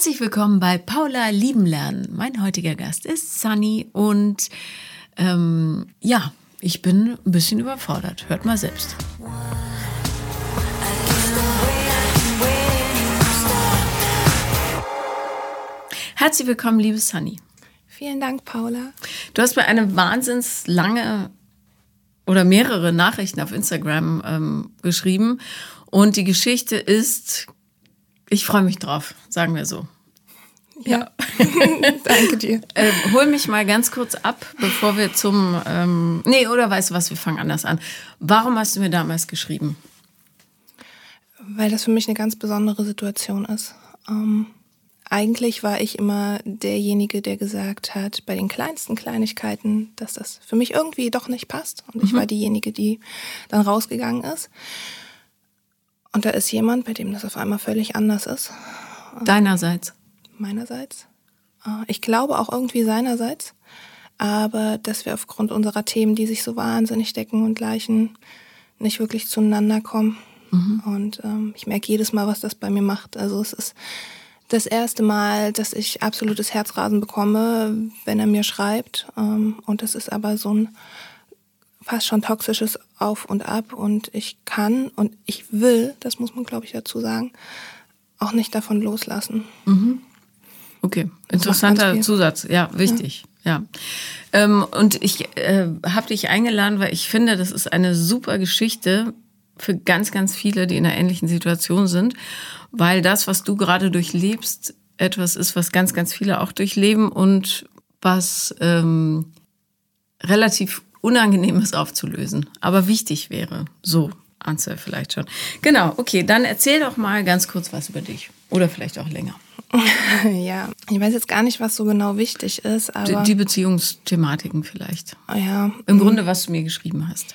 Herzlich willkommen bei Paula Lieben Lernen. Mein heutiger Gast ist Sunny und ähm, ja, ich bin ein bisschen überfordert. Hört mal selbst. Herzlich willkommen, liebe Sunny. Vielen Dank, Paula. Du hast mir eine wahnsinns lange oder mehrere Nachrichten auf Instagram ähm, geschrieben und die Geschichte ist ich freue mich drauf, sagen wir so. Ja, danke dir. Äh, hol mich mal ganz kurz ab, bevor wir zum. Ähm, nee, oder weißt du was, wir fangen anders an. Warum hast du mir damals geschrieben? Weil das für mich eine ganz besondere Situation ist. Ähm, eigentlich war ich immer derjenige, der gesagt hat, bei den kleinsten Kleinigkeiten, dass das für mich irgendwie doch nicht passt. Und ich mhm. war diejenige, die dann rausgegangen ist. Und da ist jemand, bei dem das auf einmal völlig anders ist. Deinerseits. Meinerseits. Äh, ich glaube auch irgendwie seinerseits. Aber dass wir aufgrund unserer Themen, die sich so wahnsinnig decken und gleichen, nicht wirklich zueinander kommen. Mhm. Und ähm, ich merke jedes Mal, was das bei mir macht. Also es ist das erste Mal, dass ich absolutes Herzrasen bekomme, wenn er mir schreibt. Ähm, und das ist aber so ein fast schon toxisches Auf und Ab und ich kann und ich will, das muss man glaube ich dazu sagen, auch nicht davon loslassen. Mhm. Okay, interessanter Zusatz, ja, wichtig. Ja. ja. Ähm, und ich äh, habe dich eingeladen, weil ich finde, das ist eine super Geschichte für ganz, ganz viele, die in einer ähnlichen Situation sind, weil das, was du gerade durchlebst, etwas ist, was ganz, ganz viele auch durchleben und was ähm, relativ Unangenehmes aufzulösen, aber wichtig wäre. So, Ansel vielleicht schon. Genau, okay, dann erzähl doch mal ganz kurz was über dich. Oder vielleicht auch länger. Ja, ich weiß jetzt gar nicht, was so genau wichtig ist, aber. Die, die Beziehungsthematiken vielleicht. Ja. Im Grunde, was du mir geschrieben hast.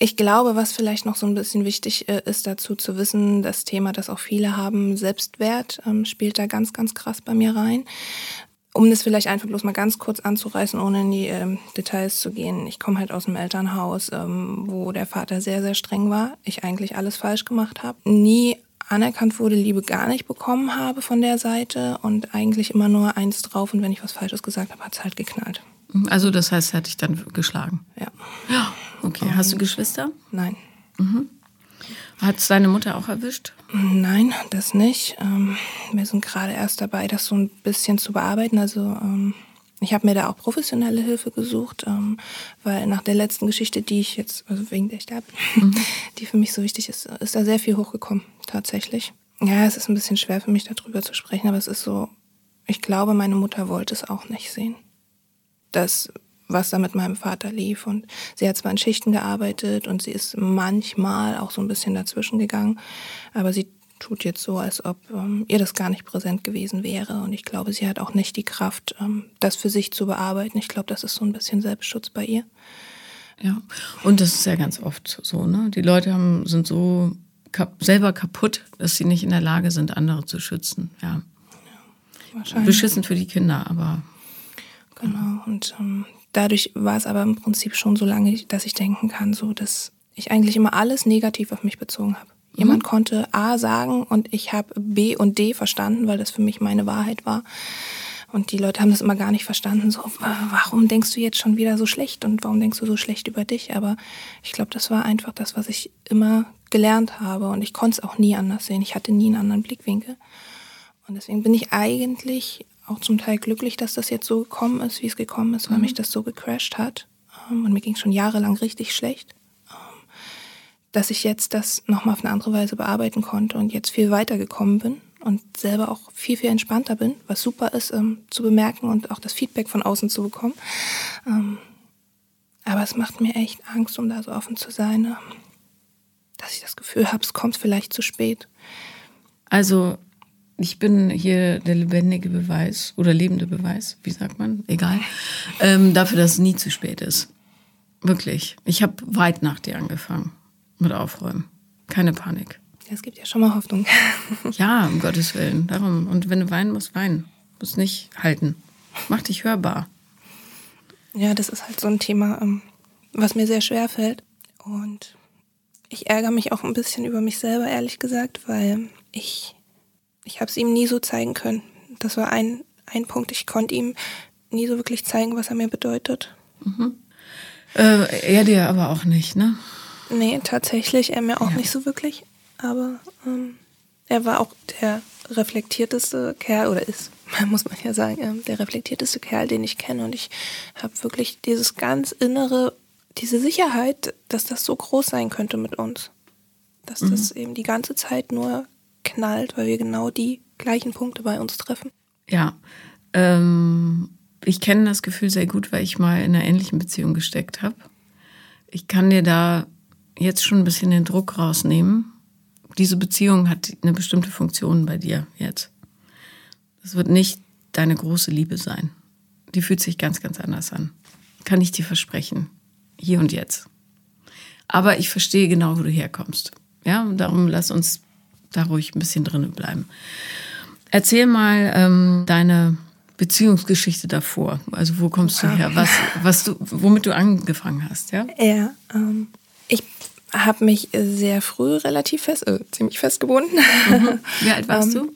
Ich glaube, was vielleicht noch so ein bisschen wichtig äh, ist, dazu zu wissen, das Thema, das auch viele haben, Selbstwert, ähm, spielt da ganz, ganz krass bei mir rein. Um das vielleicht einfach bloß mal ganz kurz anzureißen, ohne in die ähm, Details zu gehen. Ich komme halt aus einem Elternhaus, ähm, wo der Vater sehr, sehr streng war. Ich eigentlich alles falsch gemacht habe. Nie anerkannt wurde, Liebe gar nicht bekommen habe von der Seite und eigentlich immer nur eins drauf und wenn ich was Falsches gesagt habe, hat es halt geknallt. Also das heißt, hat dich dann geschlagen? Ja. Ja, okay. Und Hast du Geschwister? Nein. Mhm. Hat es deine Mutter auch erwischt? Nein, das nicht. Ähm, wir sind gerade erst dabei, das so ein bisschen zu bearbeiten. Also ähm, ich habe mir da auch professionelle Hilfe gesucht, ähm, weil nach der letzten Geschichte, die ich jetzt, also wegen der ich da bin, mhm. die für mich so wichtig ist, ist da sehr viel hochgekommen, tatsächlich. Ja, es ist ein bisschen schwer für mich darüber zu sprechen, aber es ist so, ich glaube, meine Mutter wollte es auch nicht sehen. Das was da mit meinem Vater lief. Und sie hat zwar in Schichten gearbeitet und sie ist manchmal auch so ein bisschen dazwischen gegangen, aber sie tut jetzt so, als ob ähm, ihr das gar nicht präsent gewesen wäre. Und ich glaube, sie hat auch nicht die Kraft, ähm, das für sich zu bearbeiten. Ich glaube, das ist so ein bisschen Selbstschutz bei ihr. Ja, und das ist ja ganz oft so, ne? Die Leute haben, sind so kap selber kaputt, dass sie nicht in der Lage sind, andere zu schützen. Ja. ja wahrscheinlich. Beschissen für die Kinder, aber. Genau, und ähm, Dadurch war es aber im Prinzip schon so lange, dass ich denken kann, so dass ich eigentlich immer alles negativ auf mich bezogen habe. Mhm. Jemand konnte A sagen und ich habe B und D verstanden, weil das für mich meine Wahrheit war. Und die Leute haben das immer gar nicht verstanden. So, warum denkst du jetzt schon wieder so schlecht und warum denkst du so schlecht über dich? Aber ich glaube, das war einfach das, was ich immer gelernt habe und ich konnte es auch nie anders sehen. Ich hatte nie einen anderen Blickwinkel. Und deswegen bin ich eigentlich auch zum Teil glücklich, dass das jetzt so gekommen ist, wie es gekommen ist, weil mhm. mich das so gecrashed hat. Ähm, und mir ging es schon jahrelang richtig schlecht. Ähm, dass ich jetzt das nochmal auf eine andere Weise bearbeiten konnte und jetzt viel weiter gekommen bin und selber auch viel, viel entspannter bin, was super ist ähm, zu bemerken und auch das Feedback von außen zu bekommen. Ähm, aber es macht mir echt Angst, um da so offen zu sein, ähm, dass ich das Gefühl habe, es kommt vielleicht zu spät. Also ich bin hier der lebendige Beweis oder lebende Beweis, wie sagt man, egal, ähm, dafür, dass es nie zu spät ist. Wirklich. Ich habe weit nach dir angefangen mit Aufräumen. Keine Panik. Es gibt ja schon mal Hoffnung. ja, um Gottes Willen. Darum. Und wenn du weinen musst, weinen. Muss nicht halten. Mach dich hörbar. Ja, das ist halt so ein Thema, ähm, was mir sehr schwer fällt. Und ich ärgere mich auch ein bisschen über mich selber, ehrlich gesagt, weil ich ich habe es ihm nie so zeigen können. Das war ein, ein Punkt. Ich konnte ihm nie so wirklich zeigen, was er mir bedeutet. Mhm. Äh, er dir aber auch nicht, ne? Nee, tatsächlich, er mir auch ja. nicht so wirklich. Aber ähm, er war auch der reflektierteste Kerl, oder ist, muss man ja sagen, äh, der reflektierteste Kerl, den ich kenne. Und ich habe wirklich dieses ganz innere, diese Sicherheit, dass das so groß sein könnte mit uns. Dass mhm. das eben die ganze Zeit nur knallt, weil wir genau die gleichen Punkte bei uns treffen. Ja, ähm, ich kenne das Gefühl sehr gut, weil ich mal in einer ähnlichen Beziehung gesteckt habe. Ich kann dir da jetzt schon ein bisschen den Druck rausnehmen. Diese Beziehung hat eine bestimmte Funktion bei dir jetzt. Das wird nicht deine große Liebe sein. Die fühlt sich ganz, ganz anders an. Kann ich dir versprechen. Hier und jetzt. Aber ich verstehe genau, wo du herkommst. Ja, und darum lass uns da ruhig ein bisschen drinnen bleiben. Erzähl mal ähm, deine Beziehungsgeschichte davor. Also wo kommst du her? Was, was du, womit du angefangen hast, ja? Ja, ähm, ich habe mich sehr früh relativ fest, äh, ziemlich festgebunden. Mhm. Wie alt warst ähm, du?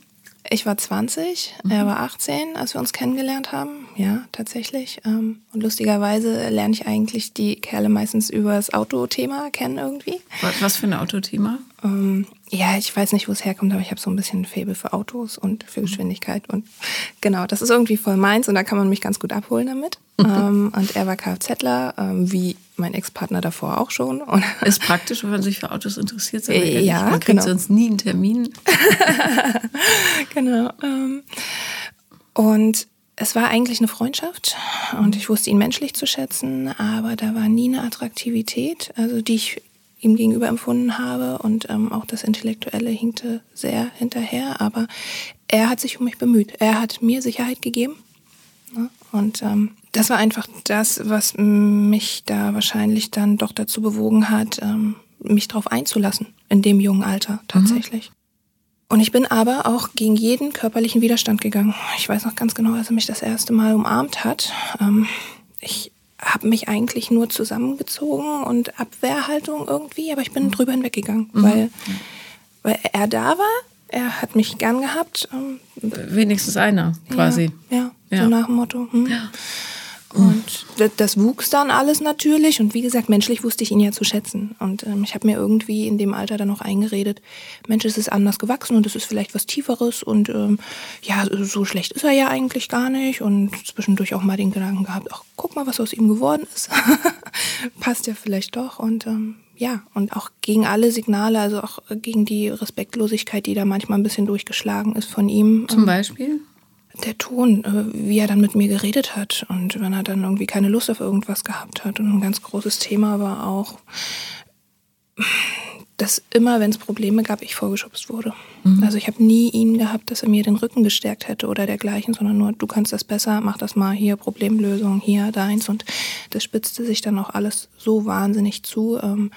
Ich war 20, mhm. er war 18, als wir uns kennengelernt haben. Ja, tatsächlich. Ähm, und lustigerweise lerne ich eigentlich die Kerle meistens über das Autothema kennen irgendwie. Was für ein Autothema? Ähm, ja, ich weiß nicht, wo es herkommt, aber ich habe so ein bisschen ein Faible für Autos und für mhm. Geschwindigkeit. Und genau, das ist irgendwie voll meins und da kann man mich ganz gut abholen damit. Mhm. ähm, und er war Kfzler, ähm, wie mein Ex-Partner davor auch schon. Und ist praktisch, wenn man sich für Autos interessiert. Ja, man kriegt genau. sonst nie einen Termin. genau. Ähm, und es war eigentlich eine Freundschaft und ich wusste ihn menschlich zu schätzen, aber da war nie eine Attraktivität, also die ich ihm gegenüber empfunden habe und ähm, auch das Intellektuelle hinkte sehr hinterher, aber er hat sich um mich bemüht. Er hat mir Sicherheit gegeben ne? und ähm, das war einfach das, was mich da wahrscheinlich dann doch dazu bewogen hat, ähm, mich darauf einzulassen in dem jungen Alter tatsächlich. Mhm. Und ich bin aber auch gegen jeden körperlichen Widerstand gegangen. Ich weiß noch ganz genau, als er mich das erste Mal umarmt hat. Ähm, ich habe mich eigentlich nur zusammengezogen und Abwehrhaltung irgendwie, aber ich bin mhm. drüber hinweggegangen, mhm. weil, weil er da war, er hat mich gern gehabt. Ähm, Wenigstens einer, quasi. Ja, ja, ja. so nach dem Motto. Hm. Ja. Und das wuchs dann alles natürlich. Und wie gesagt, menschlich wusste ich ihn ja zu schätzen. Und ähm, ich habe mir irgendwie in dem Alter dann noch eingeredet, Mensch, es ist anders gewachsen und es ist vielleicht was Tieferes. Und ähm, ja, so schlecht ist er ja eigentlich gar nicht. Und zwischendurch auch mal den Gedanken gehabt, ach, guck mal, was aus ihm geworden ist. Passt ja vielleicht doch. Und ähm, ja, und auch gegen alle Signale, also auch gegen die Respektlosigkeit, die da manchmal ein bisschen durchgeschlagen ist von ihm. Zum Beispiel? Der Ton, äh, wie er dann mit mir geredet hat und wenn er dann irgendwie keine Lust auf irgendwas gehabt hat. Und ein ganz großes Thema war auch, dass immer, wenn es Probleme gab, ich vorgeschubst wurde. Mhm. Also ich habe nie ihn gehabt, dass er mir den Rücken gestärkt hätte oder dergleichen, sondern nur, du kannst das besser, mach das mal hier, Problemlösung, hier, deins. Und das spitzte sich dann auch alles so wahnsinnig zu, ähm,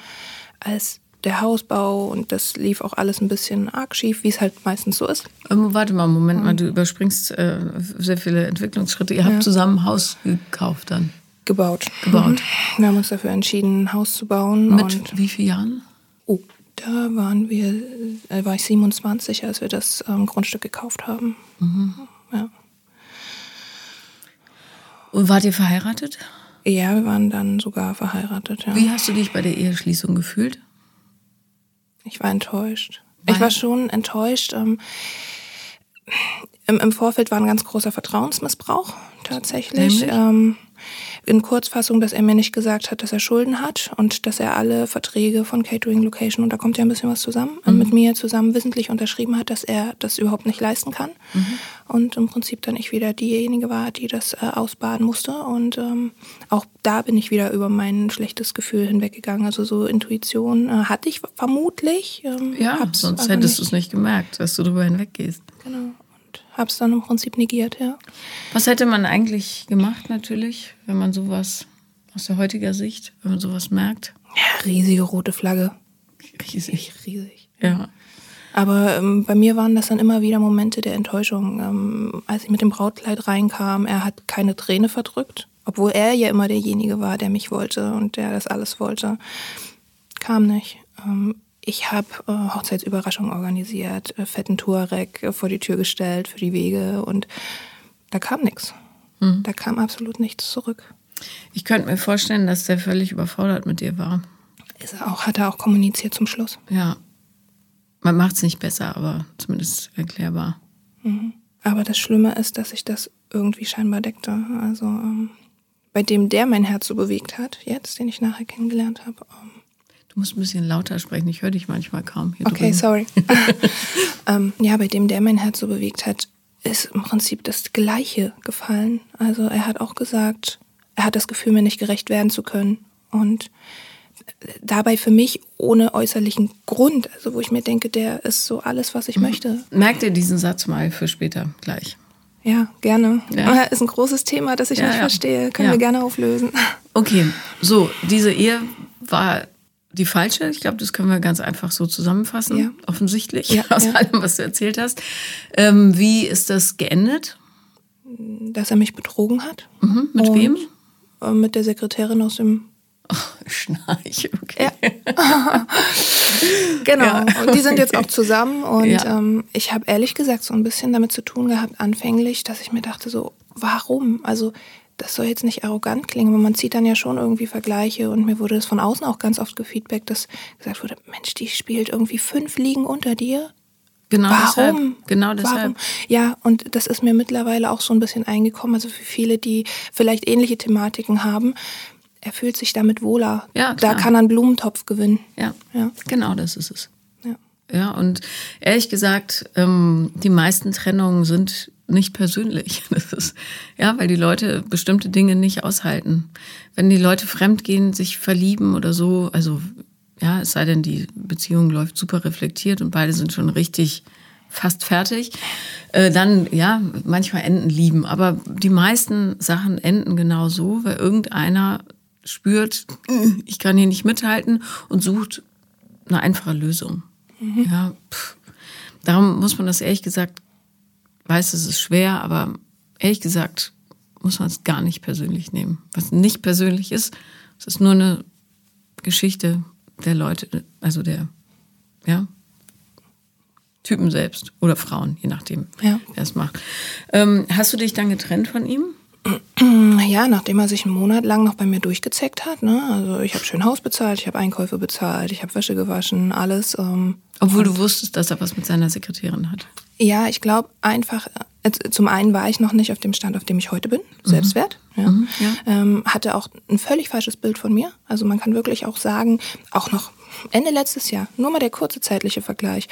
als der Hausbau und das lief auch alles ein bisschen arg schief, wie es halt meistens so ist. Ähm, warte mal, Moment mal, du überspringst äh, sehr viele Entwicklungsschritte. Ihr habt ja. zusammen ein Haus gekauft dann? Gebaut. Gebaut. Mhm. Wir haben uns dafür entschieden, ein Haus zu bauen. Mit wie vielen Jahren? Oh, da waren wir, äh, war ich 27, als wir das ähm, Grundstück gekauft haben. Mhm. Ja. Und wart ihr verheiratet? Ja, wir waren dann sogar verheiratet, ja. Wie hast du dich bei der Eheschließung gefühlt? Ich war enttäuscht. Weil? Ich war schon enttäuscht. Ähm, im, Im Vorfeld war ein ganz großer Vertrauensmissbrauch tatsächlich. Ähm, in Kurzfassung, dass er mir nicht gesagt hat, dass er Schulden hat und dass er alle Verträge von Catering Location, und da kommt ja ein bisschen was zusammen, mhm. mit mir zusammen wissentlich unterschrieben hat, dass er das überhaupt nicht leisten kann. Mhm. Und im Prinzip dann ich wieder diejenige war, die das äh, ausbaden musste. Und ähm, auch da bin ich wieder über mein schlechtes Gefühl hinweggegangen. Also so Intuition äh, hatte ich vermutlich. Ähm, ja, sonst hättest du es nicht gemerkt, dass du darüber hinweggehst. Genau habe es dann im Prinzip negiert, ja. Was hätte man eigentlich gemacht natürlich, wenn man sowas aus der heutiger Sicht, wenn man sowas merkt? Ja, riesige rote Flagge. Riesig. Riesig. Ja. Aber ähm, bei mir waren das dann immer wieder Momente der Enttäuschung. Ähm, als ich mit dem Brautkleid reinkam, er hat keine Träne verdrückt, obwohl er ja immer derjenige war, der mich wollte und der das alles wollte. Kam nicht. Ähm, ich habe äh, Hochzeitsüberraschungen organisiert, äh, fetten Tuareg äh, vor die Tür gestellt für die Wege und da kam nichts. Mhm. Da kam absolut nichts zurück. Ich könnte mir vorstellen, dass der völlig überfordert mit dir war. Ist er auch, hat er auch kommuniziert zum Schluss. Ja. Man macht es nicht besser, aber zumindest erklärbar. Mhm. Aber das Schlimme ist, dass ich das irgendwie scheinbar deckte. Also ähm, bei dem, der mein Herz so bewegt hat, jetzt, den ich nachher kennengelernt habe. Ähm, du musst ein bisschen lauter sprechen, ich höre dich manchmal kaum. Hier okay, drüben. sorry. ähm, ja, bei dem, der mein Herz so bewegt hat, ist im Prinzip das Gleiche gefallen. Also er hat auch gesagt, er hat das Gefühl, mir nicht gerecht werden zu können. Und dabei für mich ohne äußerlichen Grund, also wo ich mir denke, der ist so alles, was ich mhm. möchte. Merkt ihr diesen Satz mal für später gleich? Ja, gerne. Ja. Ist ein großes Thema, das ich ja, nicht ja. verstehe. Können wir gerne auflösen. Okay, so, diese Ehe war die falsche. Ich glaube, das können wir ganz einfach so zusammenfassen, ja. offensichtlich, aus allem, was du erzählt hast. Ähm, wie ist das geendet? Dass er mich betrogen hat. Mhm. Mit wem? Äh, mit der Sekretärin aus dem Oh, Schnarch, okay. Ja. genau. Ja. Und die sind jetzt auch zusammen. Und ja. ähm, ich habe ehrlich gesagt so ein bisschen damit zu tun gehabt, anfänglich, dass ich mir dachte, so, warum? Also, das soll jetzt nicht arrogant klingen, aber man zieht dann ja schon irgendwie Vergleiche. Und mir wurde das von außen auch ganz oft gefeedbackt, dass gesagt wurde, Mensch, die spielt irgendwie fünf Ligen unter dir. Genau Warum? deshalb. Genau deshalb. Warum? Ja, und das ist mir mittlerweile auch so ein bisschen eingekommen. Also für viele, die vielleicht ähnliche Thematiken haben, er fühlt sich damit wohler. Ja, klar. Da kann er einen Blumentopf gewinnen. Ja, ja. genau das ist es. Ja, ja und ehrlich gesagt, ähm, die meisten Trennungen sind nicht persönlich. Das ist, ja, weil die Leute bestimmte Dinge nicht aushalten. Wenn die Leute fremdgehen, sich verlieben oder so, also ja, es sei denn, die Beziehung läuft super reflektiert und beide sind schon richtig fast fertig, äh, dann ja, manchmal enden lieben. Aber die meisten Sachen enden genau so, weil irgendeiner spürt, ich kann hier nicht mithalten und sucht eine einfache Lösung. Mhm. Ja, pff. Darum muss man das ehrlich gesagt, weiß, es ist schwer, aber ehrlich gesagt muss man es gar nicht persönlich nehmen. Was nicht persönlich ist, es ist nur eine Geschichte der Leute, also der, ja, Typen selbst oder Frauen, je nachdem, ja. wer es macht. Ähm, hast du dich dann getrennt von ihm? Ja, nachdem er sich einen Monat lang noch bei mir durchgezeckt hat. Ne? Also ich habe schön Haus bezahlt, ich habe Einkäufe bezahlt, ich habe Wäsche gewaschen, alles. Ähm, Obwohl du wusstest, dass er was mit seiner Sekretärin hat. Ja, ich glaube einfach, äh, zum einen war ich noch nicht auf dem Stand, auf dem ich heute bin, mhm. Selbstwert. Ja. Mhm, ja. Ähm, hatte auch ein völlig falsches Bild von mir. Also man kann wirklich auch sagen, auch noch Ende letztes Jahr, nur mal der kurze zeitliche Vergleich.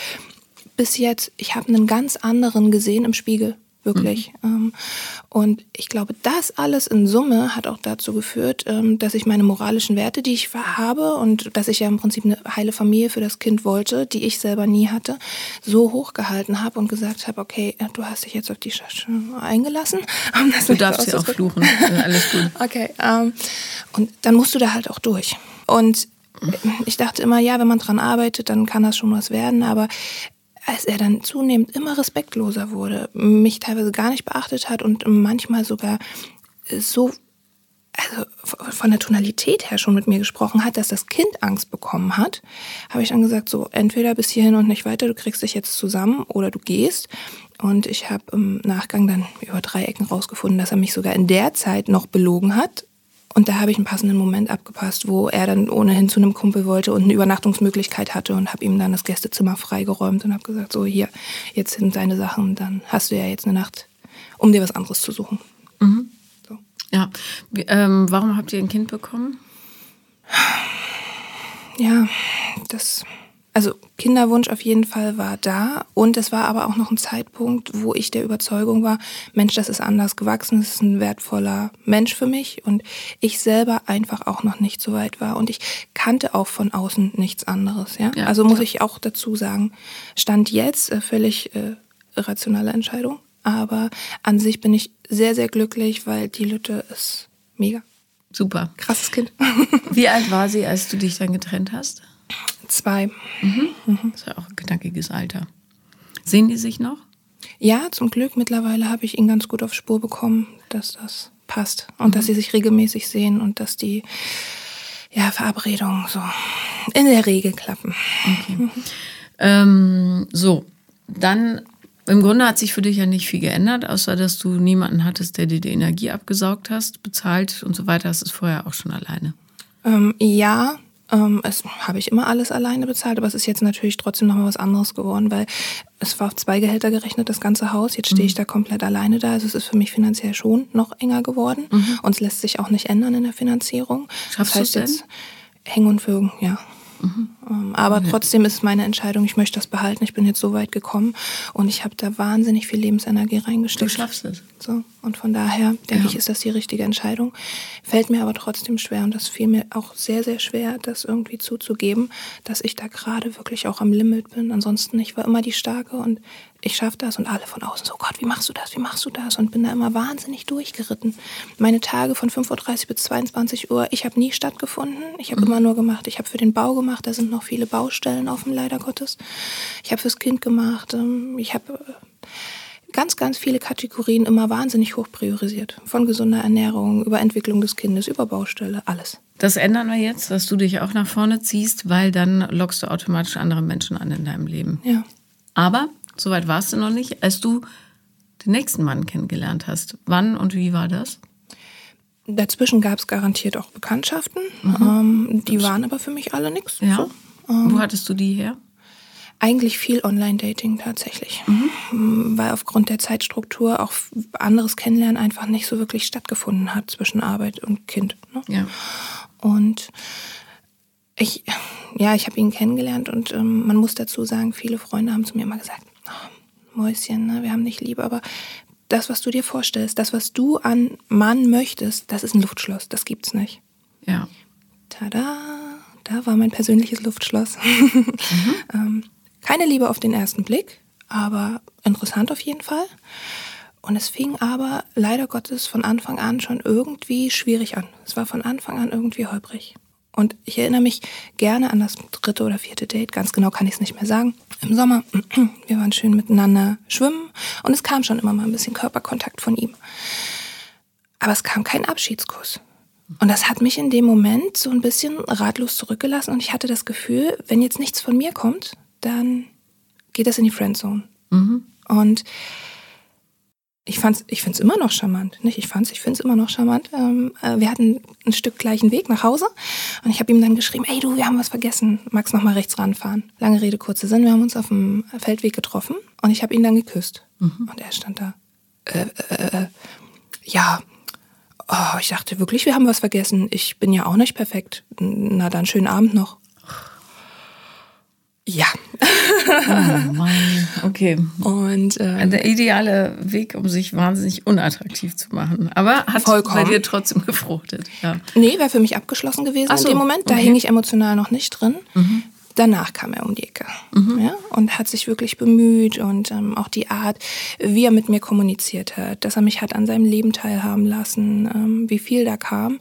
Bis jetzt, ich habe einen ganz anderen gesehen im Spiegel wirklich. Mhm. Und ich glaube, das alles in Summe hat auch dazu geführt, ähm, dass ich meine moralischen Werte, die ich habe und dass ich ja im Prinzip eine heile Familie für das Kind wollte, die ich selber nie hatte, so hochgehalten habe und gesagt habe, okay, äh, du hast dich jetzt auf die Schasche eingelassen. du darfst sie auch fluchen. Alles gut. Okay. Ähm, und dann musst du da halt auch durch. Und ich dachte immer, ja, wenn man dran arbeitet, dann kann das schon was werden. Aber als er dann zunehmend immer respektloser wurde, mich teilweise gar nicht beachtet hat und manchmal sogar so also von der Tonalität her schon mit mir gesprochen hat, dass das Kind Angst bekommen hat, habe ich dann gesagt, so entweder bis hierhin und nicht weiter, du kriegst dich jetzt zusammen oder du gehst. Und ich habe im Nachgang dann über drei Ecken rausgefunden, dass er mich sogar in der Zeit noch belogen hat, und da habe ich einen passenden Moment abgepasst, wo er dann ohnehin zu einem Kumpel wollte und eine Übernachtungsmöglichkeit hatte und habe ihm dann das Gästezimmer freigeräumt und habe gesagt, so hier, jetzt sind deine Sachen, dann hast du ja jetzt eine Nacht, um dir was anderes zu suchen. Mhm. So. Ja, ähm, warum habt ihr ein Kind bekommen? Ja, das also Kinderwunsch auf jeden Fall war da und es war aber auch noch ein Zeitpunkt, wo ich der Überzeugung war, Mensch, das ist anders gewachsen, das ist ein wertvoller Mensch für mich und ich selber einfach auch noch nicht so weit war und ich kannte auch von außen nichts anderes. Ja, ja also muss klar. ich auch dazu sagen, stand jetzt äh, völlig äh, irrationale Entscheidung, aber an sich bin ich sehr sehr glücklich, weil die Lütte ist mega. Super. Krasses Kind. Wie alt war sie, als du dich dann getrennt hast? Zwei. Mhm. Mhm. Das ist ja auch ein knackiges Alter. Sehen die sich noch? Ja, zum Glück. Mittlerweile habe ich ihn ganz gut auf Spur bekommen, dass das passt und mhm. dass sie sich regelmäßig sehen und dass die ja, Verabredungen so in der Regel klappen. Okay. Ähm, so, dann im Grunde hat sich für dich ja nicht viel geändert, außer dass du niemanden hattest, der dir die Energie abgesaugt hast, bezahlt und so weiter. Hast du es vorher auch schon alleine? Ähm, ja, ähm, es habe ich immer alles alleine bezahlt, aber es ist jetzt natürlich trotzdem nochmal was anderes geworden, weil es war auf zwei Gehälter gerechnet, das ganze Haus. Jetzt stehe ich mhm. da komplett alleine da. Also es ist für mich finanziell schon noch enger geworden. Mhm. Und es lässt sich auch nicht ändern in der Finanzierung. Schaffst das heißt du es jetzt hängen und würgen, ja. Mhm. Aber ja. trotzdem ist es meine Entscheidung, ich möchte das behalten. Ich bin jetzt so weit gekommen und ich habe da wahnsinnig viel Lebensenergie reingesteckt. Du schaffst es. So. Und von daher denke ja. ich, ist das die richtige Entscheidung. Fällt mir aber trotzdem schwer und das fiel mir auch sehr, sehr schwer, das irgendwie zuzugeben, dass ich da gerade wirklich auch am Limit bin. Ansonsten, ich war immer die Starke und ich schaffe das und alle von außen so, Gott, wie machst du das, wie machst du das? Und bin da immer wahnsinnig durchgeritten. Meine Tage von 5.30 Uhr bis 22 Uhr, ich habe nie stattgefunden. Ich habe mhm. immer nur gemacht, ich habe für den Bau gemacht, da sind noch viele Baustellen offen, leider Gottes. Ich habe fürs Kind gemacht, ähm, ich habe äh, ganz, ganz viele Kategorien immer wahnsinnig hoch priorisiert. Von gesunder Ernährung, über Entwicklung des Kindes, über Baustelle, alles. Das ändern wir jetzt, dass du dich auch nach vorne ziehst, weil dann lockst du automatisch andere Menschen an in deinem Leben. Ja. Aber Soweit warst du noch nicht, als du den nächsten Mann kennengelernt hast. Wann und wie war das? Dazwischen gab es garantiert auch Bekanntschaften. Mhm. Ähm, die waren aber für mich alle nichts. Ja. So. Ähm, Wo hattest du die her? Eigentlich viel Online-Dating tatsächlich, mhm. Weil aufgrund der Zeitstruktur auch anderes Kennenlernen einfach nicht so wirklich stattgefunden hat zwischen Arbeit und Kind. Ne? Ja. Und ich, ja, ich habe ihn kennengelernt und ähm, man muss dazu sagen, viele Freunde haben zu mir immer gesagt, oh, Mäuschen, ne, wir haben dich lieb, aber das, was du dir vorstellst, das, was du an Mann möchtest, das ist ein Luftschloss, das gibt's nicht. Ja. Tada, da war mein persönliches Luftschloss. Mhm. ähm, keine Liebe auf den ersten Blick, aber interessant auf jeden Fall. Und es fing aber leider Gottes von Anfang an schon irgendwie schwierig an. Es war von Anfang an irgendwie holprig. Und ich erinnere mich gerne an das dritte oder vierte Date, ganz genau kann ich es nicht mehr sagen. Im Sommer, wir waren schön miteinander schwimmen und es kam schon immer mal ein bisschen Körperkontakt von ihm. Aber es kam kein Abschiedskuss. Und das hat mich in dem Moment so ein bisschen ratlos zurückgelassen und ich hatte das Gefühl, wenn jetzt nichts von mir kommt, dann geht das in die Friendzone. Mhm. Und ich fand's, ich find's immer noch charmant. Nicht, ich fand's, ich find's immer noch charmant. Ähm, äh, wir hatten ein Stück gleichen Weg nach Hause und ich habe ihm dann geschrieben, ey du, wir haben was vergessen. Magst noch mal rechts ranfahren? Lange Rede, kurze Sinn. Wir haben uns auf dem Feldweg getroffen und ich habe ihn dann geküsst. Mhm. Und er stand da. Äh, äh, äh, ja. Oh, ich dachte wirklich, wir haben was vergessen. Ich bin ja auch nicht perfekt. Na dann schönen Abend noch. Ja. Oh Mann, okay. Und ähm, der ideale Weg, um sich wahnsinnig unattraktiv zu machen. Aber hat vollkommen. bei dir trotzdem gefruchtet. Ja. Nee, wäre für mich abgeschlossen gewesen so, in dem Moment. Da okay. hing ich emotional noch nicht drin. Mhm. Danach kam er um die Ecke mhm. ja, und hat sich wirklich bemüht und ähm, auch die Art, wie er mit mir kommuniziert hat, dass er mich hat an seinem Leben teilhaben lassen, ähm, wie viel da kam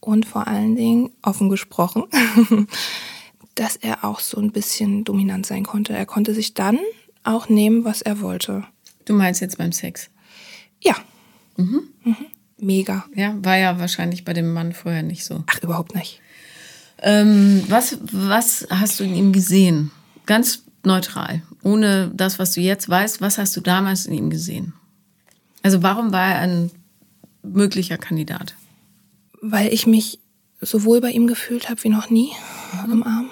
und vor allen Dingen offen gesprochen dass er auch so ein bisschen dominant sein konnte. Er konnte sich dann auch nehmen, was er wollte. Du meinst jetzt beim Sex? Ja. Mhm. Mhm. Mega. Ja, war ja wahrscheinlich bei dem Mann vorher nicht so. Ach, überhaupt nicht. Ähm, was, was hast du in ihm gesehen? Ganz neutral, ohne das, was du jetzt weißt. Was hast du damals in ihm gesehen? Also warum war er ein möglicher Kandidat? Weil ich mich sowohl bei ihm gefühlt habe wie noch nie mhm. am Arm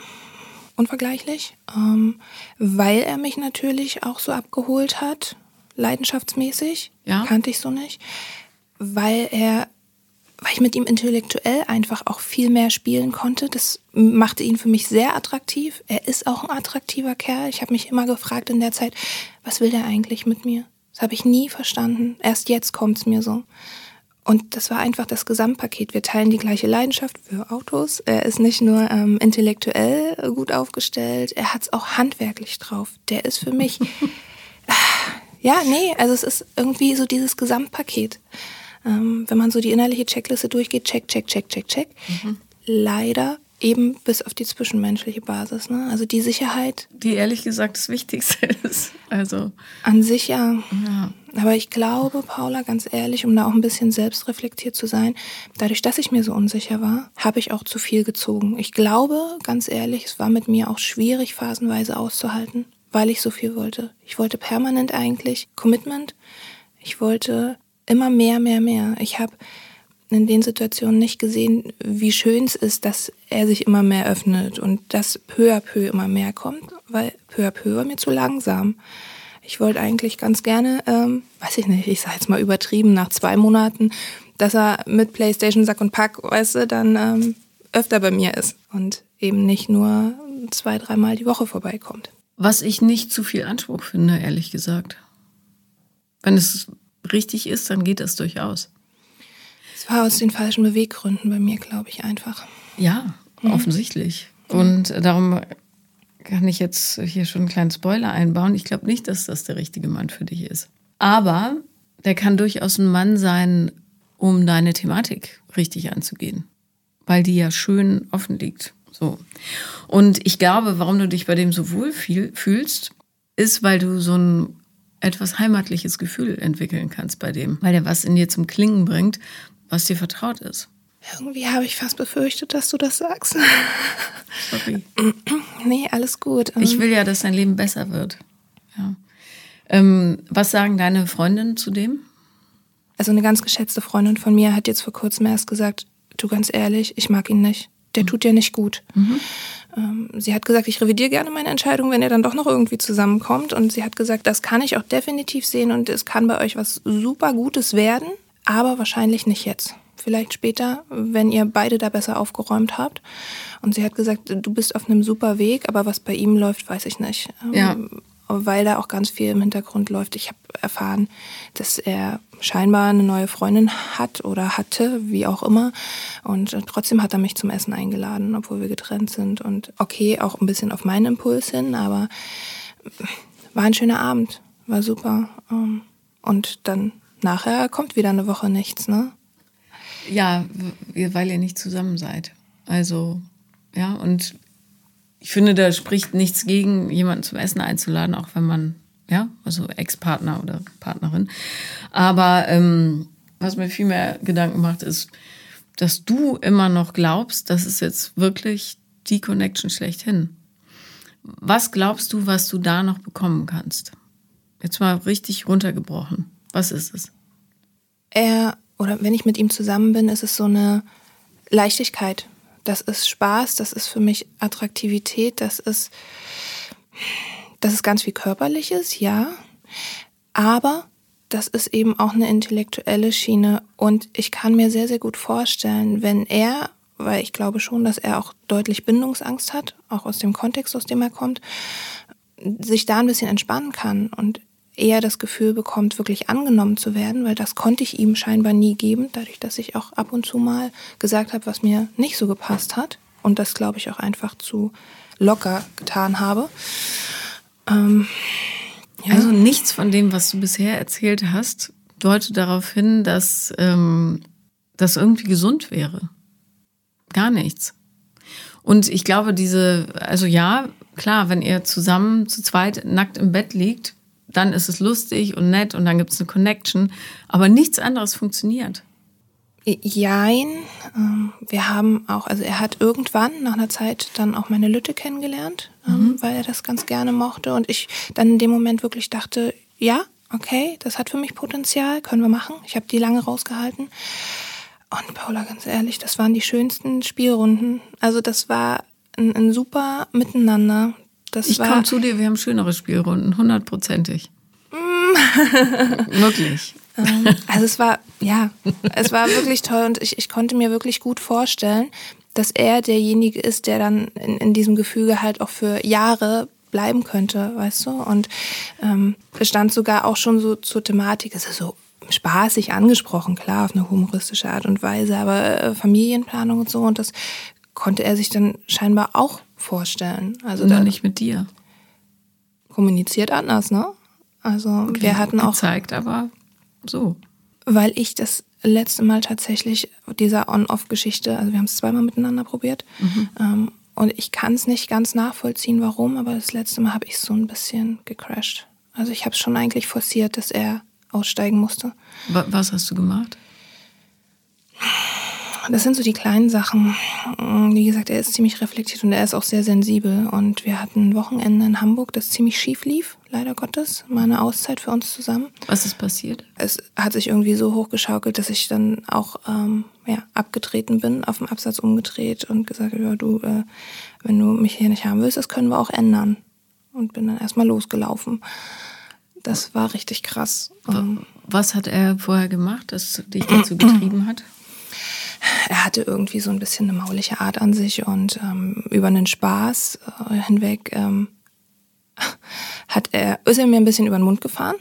unvergleichlich, ähm, weil er mich natürlich auch so abgeholt hat, leidenschaftsmäßig, ja. kannte ich so nicht, weil er, weil ich mit ihm intellektuell einfach auch viel mehr spielen konnte. Das machte ihn für mich sehr attraktiv. Er ist auch ein attraktiver Kerl. Ich habe mich immer gefragt in der Zeit, was will der eigentlich mit mir? Das habe ich nie verstanden. Erst jetzt kommt es mir so. Und das war einfach das Gesamtpaket. Wir teilen die gleiche Leidenschaft für Autos. Er ist nicht nur ähm, intellektuell gut aufgestellt, er hat es auch handwerklich drauf. Der ist für mich, ja, nee, also es ist irgendwie so dieses Gesamtpaket. Ähm, wenn man so die innerliche Checkliste durchgeht, check, check, check, check, check. Mhm. Leider eben bis auf die zwischenmenschliche Basis. Ne? Also die Sicherheit. Die ehrlich gesagt das Wichtigste ist. Also an sich ja. ja. Aber ich glaube, Paula, ganz ehrlich, um da auch ein bisschen selbstreflektiert zu sein, dadurch, dass ich mir so unsicher war, habe ich auch zu viel gezogen. Ich glaube, ganz ehrlich, es war mit mir auch schwierig, phasenweise auszuhalten, weil ich so viel wollte. Ich wollte permanent eigentlich Commitment. Ich wollte immer mehr, mehr, mehr. Ich habe in den Situationen nicht gesehen, wie schön es ist, dass er sich immer mehr öffnet und dass peu à peu immer mehr kommt, weil peu à peu war mir zu langsam. Ich wollte eigentlich ganz gerne, ähm, weiß ich nicht, ich sage jetzt mal übertrieben, nach zwei Monaten, dass er mit Playstation Sack und Pack, weißt du, dann ähm, öfter bei mir ist und eben nicht nur zwei, dreimal die Woche vorbeikommt. Was ich nicht zu viel Anspruch finde, ehrlich gesagt. Wenn es richtig ist, dann geht das durchaus. Es war aus den falschen Beweggründen bei mir, glaube ich, einfach. Ja, mhm. offensichtlich. Und darum kann ich jetzt hier schon einen kleinen Spoiler einbauen. Ich glaube nicht, dass das der richtige Mann für dich ist. Aber der kann durchaus ein Mann sein, um deine Thematik richtig anzugehen, weil die ja schön offen liegt. So. Und ich glaube, warum du dich bei dem so wohl fühlst, ist, weil du so ein etwas heimatliches Gefühl entwickeln kannst bei dem, weil der was in dir zum Klingen bringt, was dir vertraut ist. Irgendwie habe ich fast befürchtet, dass du das sagst. Sorry. Nee, alles gut. Ich will ja, dass dein Leben besser wird. Ja. Ähm, was sagen deine Freundinnen zu dem? Also eine ganz geschätzte Freundin von mir hat jetzt vor kurzem erst gesagt, du ganz ehrlich, ich mag ihn nicht. Der tut dir nicht gut. Mhm. Ähm, sie hat gesagt, ich revidiere gerne meine Entscheidung, wenn er dann doch noch irgendwie zusammenkommt. Und sie hat gesagt, das kann ich auch definitiv sehen und es kann bei euch was super Gutes werden, aber wahrscheinlich nicht jetzt vielleicht später, wenn ihr beide da besser aufgeräumt habt. Und sie hat gesagt, du bist auf einem super Weg, aber was bei ihm läuft, weiß ich nicht. Ähm, ja. Weil da auch ganz viel im Hintergrund läuft. Ich habe erfahren, dass er scheinbar eine neue Freundin hat oder hatte, wie auch immer. Und trotzdem hat er mich zum Essen eingeladen, obwohl wir getrennt sind. Und okay, auch ein bisschen auf meinen Impuls hin, aber war ein schöner Abend, war super. Ähm, und dann nachher kommt wieder eine Woche nichts, ne? Ja, weil ihr nicht zusammen seid. Also, ja, und ich finde, da spricht nichts gegen, jemanden zum Essen einzuladen, auch wenn man, ja, also Ex-Partner oder Partnerin. Aber ähm, was mir viel mehr Gedanken macht, ist, dass du immer noch glaubst, das ist jetzt wirklich die Connection schlechthin. Was glaubst du, was du da noch bekommen kannst? Jetzt mal richtig runtergebrochen. Was ist es? Er oder wenn ich mit ihm zusammen bin, ist es so eine Leichtigkeit. Das ist Spaß, das ist für mich Attraktivität, das ist, das ist ganz viel Körperliches, ja. Aber das ist eben auch eine intellektuelle Schiene. Und ich kann mir sehr, sehr gut vorstellen, wenn er, weil ich glaube schon, dass er auch deutlich Bindungsangst hat, auch aus dem Kontext, aus dem er kommt, sich da ein bisschen entspannen kann und eher das Gefühl bekommt, wirklich angenommen zu werden, weil das konnte ich ihm scheinbar nie geben, dadurch, dass ich auch ab und zu mal gesagt habe, was mir nicht so gepasst hat und das, glaube ich, auch einfach zu locker getan habe. Ähm, ja. Also nichts von dem, was du bisher erzählt hast, deutet darauf hin, dass ähm, das irgendwie gesund wäre. Gar nichts. Und ich glaube, diese, also ja, klar, wenn ihr zusammen zu zweit nackt im Bett liegt, dann ist es lustig und nett und dann gibt es eine Connection. Aber nichts anderes funktioniert. Jein. Ähm, wir haben auch, also er hat irgendwann nach einer Zeit dann auch meine Lütte kennengelernt, ähm, mhm. weil er das ganz gerne mochte. Und ich dann in dem Moment wirklich dachte, ja, okay, das hat für mich Potenzial, können wir machen. Ich habe die lange rausgehalten. Und Paula, ganz ehrlich, das waren die schönsten Spielrunden. Also das war ein, ein super Miteinander. Das ich komme zu dir, wir haben schönere Spielrunden, hundertprozentig. wirklich. Ähm, also es war, ja, es war wirklich toll und ich, ich konnte mir wirklich gut vorstellen, dass er derjenige ist, der dann in, in diesem Gefüge halt auch für Jahre bleiben könnte, weißt du? Und ähm, es stand sogar auch schon so zur Thematik, es ist so spaßig angesprochen, klar, auf eine humoristische Art und Weise, aber äh, Familienplanung und so und das konnte er sich dann scheinbar auch vorstellen. Also Nur nicht mit dir. Kommuniziert anders, ne? Also okay, wir hatten auch. Gezeigt, aber so. Weil ich das letzte Mal tatsächlich dieser On-Off-Geschichte, also wir haben es zweimal miteinander probiert. Mhm. Ähm, und ich kann es nicht ganz nachvollziehen, warum, aber das letzte Mal habe ich so ein bisschen gecrashed. Also ich habe es schon eigentlich forciert, dass er aussteigen musste. Was hast du gemacht? Das sind so die kleinen Sachen. Wie gesagt, er ist ziemlich reflektiert und er ist auch sehr sensibel. Und wir hatten ein Wochenende in Hamburg, das ziemlich schief lief, leider Gottes. Mal eine Auszeit für uns zusammen. Was ist passiert? Es hat sich irgendwie so hochgeschaukelt, dass ich dann auch ähm, ja, abgetreten bin, auf dem Absatz umgedreht und gesagt, ja, du, äh, wenn du mich hier nicht haben willst, das können wir auch ändern. Und bin dann erstmal losgelaufen. Das war richtig krass. Ähm, Was hat er vorher gemacht, das dich dazu getrieben hat? Er hatte irgendwie so ein bisschen eine mauliche Art an sich und ähm, über einen Spaß äh, hinweg ähm, hat er, ist er mir ein bisschen über den Mund gefahren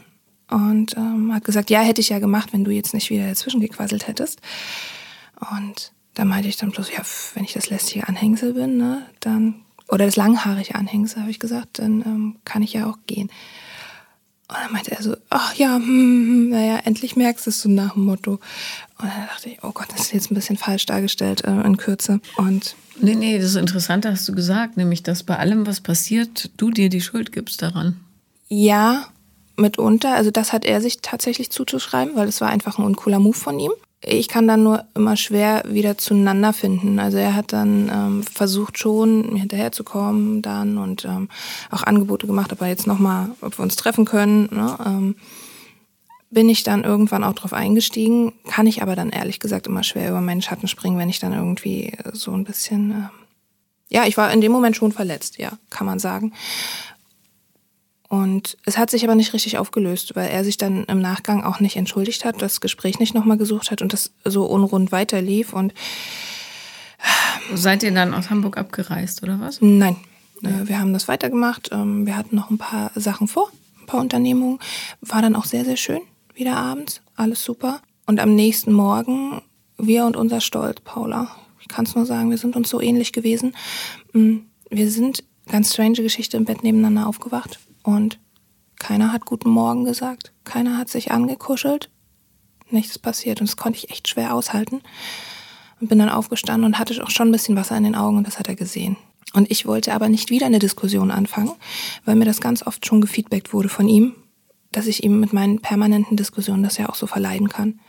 und ähm, hat gesagt, ja, hätte ich ja gemacht, wenn du jetzt nicht wieder dazwischen gequasselt hättest. Und da meinte ich dann bloß, ja, wenn ich das lästige Anhängsel bin, ne, dann, oder das langhaarige Anhängsel, habe ich gesagt, dann ähm, kann ich ja auch gehen. Und dann meinte er so, ach ja, hm, hm, hm naja, endlich merkst du es so nach dem Motto. Und dann dachte ich, oh Gott, das ist jetzt ein bisschen falsch dargestellt äh, in Kürze. Und nee, nee, das Interessante hast du gesagt, nämlich, dass bei allem, was passiert, du dir die Schuld gibst daran. Ja, mitunter. Also das hat er sich tatsächlich zuzuschreiben, weil es war einfach ein uncooler Move von ihm ich kann dann nur immer schwer wieder zueinander finden. Also er hat dann ähm, versucht schon, mir hinterherzukommen dann und ähm, auch Angebote gemacht, aber jetzt nochmal, ob wir uns treffen können. Ne? Ähm, bin ich dann irgendwann auch drauf eingestiegen, kann ich aber dann ehrlich gesagt immer schwer über meinen Schatten springen, wenn ich dann irgendwie so ein bisschen, äh, ja, ich war in dem Moment schon verletzt, ja, kann man sagen. Und es hat sich aber nicht richtig aufgelöst, weil er sich dann im Nachgang auch nicht entschuldigt hat, das Gespräch nicht nochmal gesucht hat und das so unrund weiterlief. Und Seid ihr dann aus Hamburg abgereist, oder was? Nein. Ja. Wir haben das weitergemacht. Ähm, wir hatten noch ein paar Sachen vor, ein paar Unternehmungen. War dann auch sehr, sehr schön, wieder abends. Alles super. Und am nächsten Morgen, wir und unser Stolz, Paula. Ich kann es nur sagen, wir sind uns so ähnlich gewesen. Mm, wir sind, ganz strange Geschichte, im Bett nebeneinander aufgewacht und keiner hat Guten Morgen gesagt, keiner hat sich angekuschelt, nichts passiert. Und das konnte ich echt schwer aushalten. Und bin dann aufgestanden und hatte auch schon ein bisschen Wasser in den Augen und das hat er gesehen. Und ich wollte aber nicht wieder eine Diskussion anfangen, weil mir das ganz oft schon gefeedbackt wurde von ihm, dass ich ihm mit meinen permanenten Diskussionen das ja auch so verleiden kann.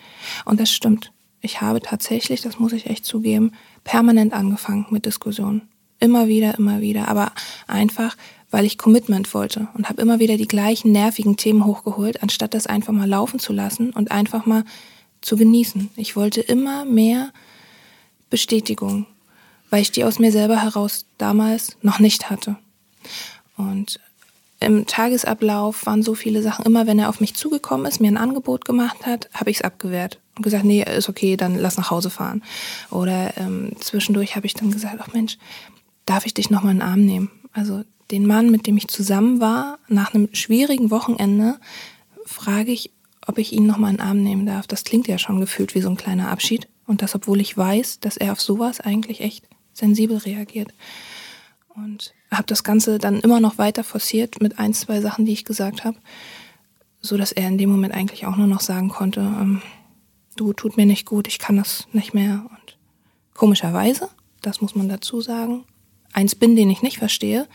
Und das stimmt. Ich habe tatsächlich, das muss ich echt zugeben, permanent angefangen mit Diskussionen. Immer wieder, immer wieder. Aber einfach, weil ich Commitment wollte und habe immer wieder die gleichen nervigen Themen hochgeholt, anstatt das einfach mal laufen zu lassen und einfach mal zu genießen. Ich wollte immer mehr Bestätigung, weil ich die aus mir selber heraus damals noch nicht hatte. Und im Tagesablauf waren so viele Sachen. Immer wenn er auf mich zugekommen ist, mir ein Angebot gemacht hat, habe ich es abgewehrt und gesagt, nee, ist okay, dann lass nach Hause fahren. Oder ähm, zwischendurch habe ich dann gesagt, ach Mensch, darf ich dich noch mal in den Arm nehmen? Also den Mann, mit dem ich zusammen war, nach einem schwierigen Wochenende, frage ich, ob ich ihn noch mal in den Arm nehmen darf. Das klingt ja schon gefühlt wie so ein kleiner Abschied. Und das, obwohl ich weiß, dass er auf sowas eigentlich echt sensibel reagiert. Und habe das Ganze dann immer noch weiter forciert mit ein, zwei Sachen, die ich gesagt habe, so dass er in dem Moment eigentlich auch nur noch sagen konnte, ähm, du tut mir nicht gut, ich kann das nicht mehr. Und komischerweise, das muss man dazu sagen, eins bin, den ich nicht verstehe,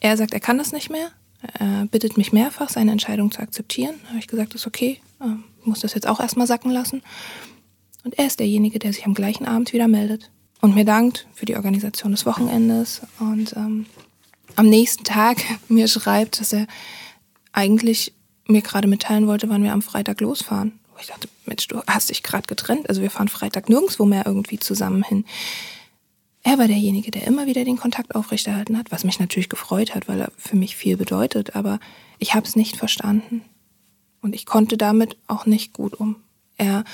er sagt, er kann das nicht mehr. Er bittet mich mehrfach, seine Entscheidung zu akzeptieren. Da habe ich gesagt, das ist okay, ich muss das jetzt auch erstmal sacken lassen. Und er ist derjenige, der sich am gleichen Abend wieder meldet und mir dankt für die Organisation des Wochenendes und ähm, am nächsten Tag mir schreibt, dass er eigentlich mir gerade mitteilen wollte, wann wir am Freitag losfahren. Ich dachte, Mensch, du hast dich gerade getrennt. Also wir fahren Freitag nirgendwo mehr irgendwie zusammen hin. Er war derjenige, der immer wieder den Kontakt aufrechterhalten hat, was mich natürlich gefreut hat, weil er für mich viel bedeutet, aber ich habe es nicht verstanden. Und ich konnte damit auch nicht gut um. Er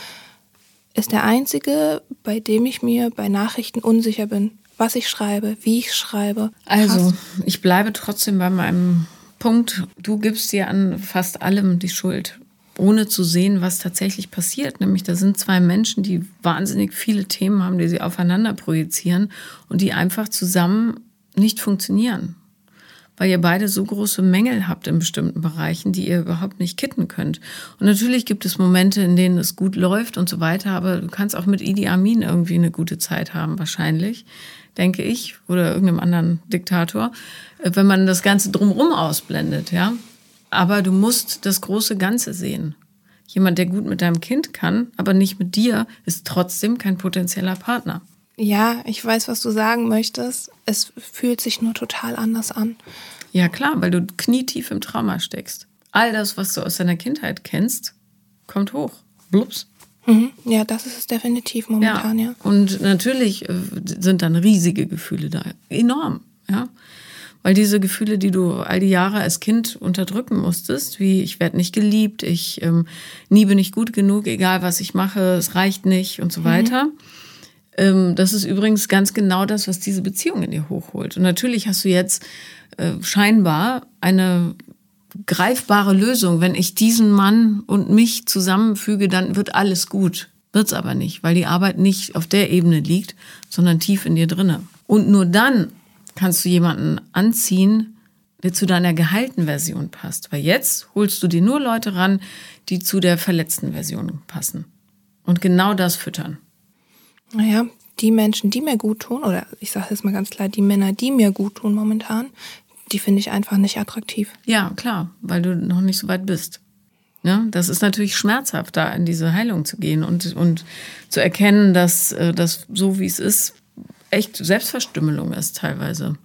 ist der Einzige, bei dem ich mir bei Nachrichten unsicher bin, was ich schreibe, wie ich schreibe. Also, ich bleibe trotzdem bei meinem Punkt. Du gibst dir an fast allem die Schuld ohne zu sehen, was tatsächlich passiert. Nämlich da sind zwei Menschen, die wahnsinnig viele Themen haben, die sie aufeinander projizieren und die einfach zusammen nicht funktionieren. Weil ihr beide so große Mängel habt in bestimmten Bereichen, die ihr überhaupt nicht kitten könnt. Und natürlich gibt es Momente, in denen es gut läuft und so weiter, aber du kannst auch mit Idi Amin irgendwie eine gute Zeit haben, wahrscheinlich, denke ich, oder irgendeinem anderen Diktator, äh, wenn man das Ganze drumherum ausblendet, ja. Aber du musst das große Ganze sehen. Jemand, der gut mit deinem Kind kann, aber nicht mit dir, ist trotzdem kein potenzieller Partner. Ja, ich weiß, was du sagen möchtest. Es fühlt sich nur total anders an. Ja, klar, weil du knietief im Trauma steckst. All das, was du aus deiner Kindheit kennst, kommt hoch. Blups. Mhm. Ja, das ist es definitiv momentan, ja. ja. Und natürlich äh, sind dann riesige Gefühle da. Enorm, ja. Weil diese Gefühle, die du all die Jahre als Kind unterdrücken musstest, wie ich werde nicht geliebt, ich ähm, nie bin ich gut genug, egal was ich mache, es reicht nicht und so mhm. weiter. Ähm, das ist übrigens ganz genau das, was diese Beziehung in dir hochholt. Und natürlich hast du jetzt äh, scheinbar eine greifbare Lösung. Wenn ich diesen Mann und mich zusammenfüge, dann wird alles gut. Wird's aber nicht, weil die Arbeit nicht auf der Ebene liegt, sondern tief in dir drinne. Und nur dann kannst du jemanden anziehen, der zu deiner geheilten Version passt. Weil jetzt holst du dir nur Leute ran, die zu der verletzten Version passen. Und genau das füttern. Naja, die Menschen, die mir gut tun, oder ich sage jetzt mal ganz klar, die Männer, die mir gut tun momentan, die finde ich einfach nicht attraktiv. Ja, klar, weil du noch nicht so weit bist. Ja, das ist natürlich schmerzhaft, da in diese Heilung zu gehen und, und zu erkennen, dass äh, das so wie es ist, echt Selbstverstümmelung ist teilweise.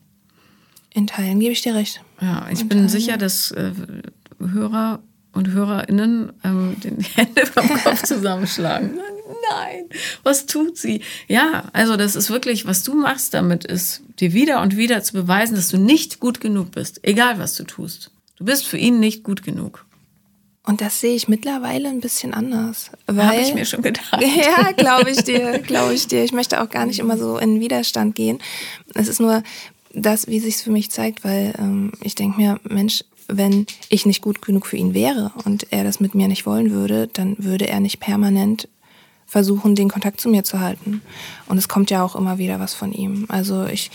In Teilen gebe ich dir recht. Ja, ich in bin Teilen, sicher, dass äh, Hörer und HörerInnen ähm, die Hände vom Kopf zusammenschlagen. Nein, was tut sie? Ja, also das ist wirklich, was du machst damit, ist dir wieder und wieder zu beweisen, dass du nicht gut genug bist, egal was du tust. Du bist für ihn nicht gut genug. Und das sehe ich mittlerweile ein bisschen anders. Habe ich mir schon gedacht. Ja, glaube ich dir, glaube ich dir. Ich möchte auch gar nicht immer so in Widerstand gehen. Es ist nur das, wie sich es für mich zeigt, weil ähm, ich denke mir, Mensch, wenn ich nicht gut genug für ihn wäre und er das mit mir nicht wollen würde, dann würde er nicht permanent versuchen, den Kontakt zu mir zu halten. Und es kommt ja auch immer wieder was von ihm. Also ich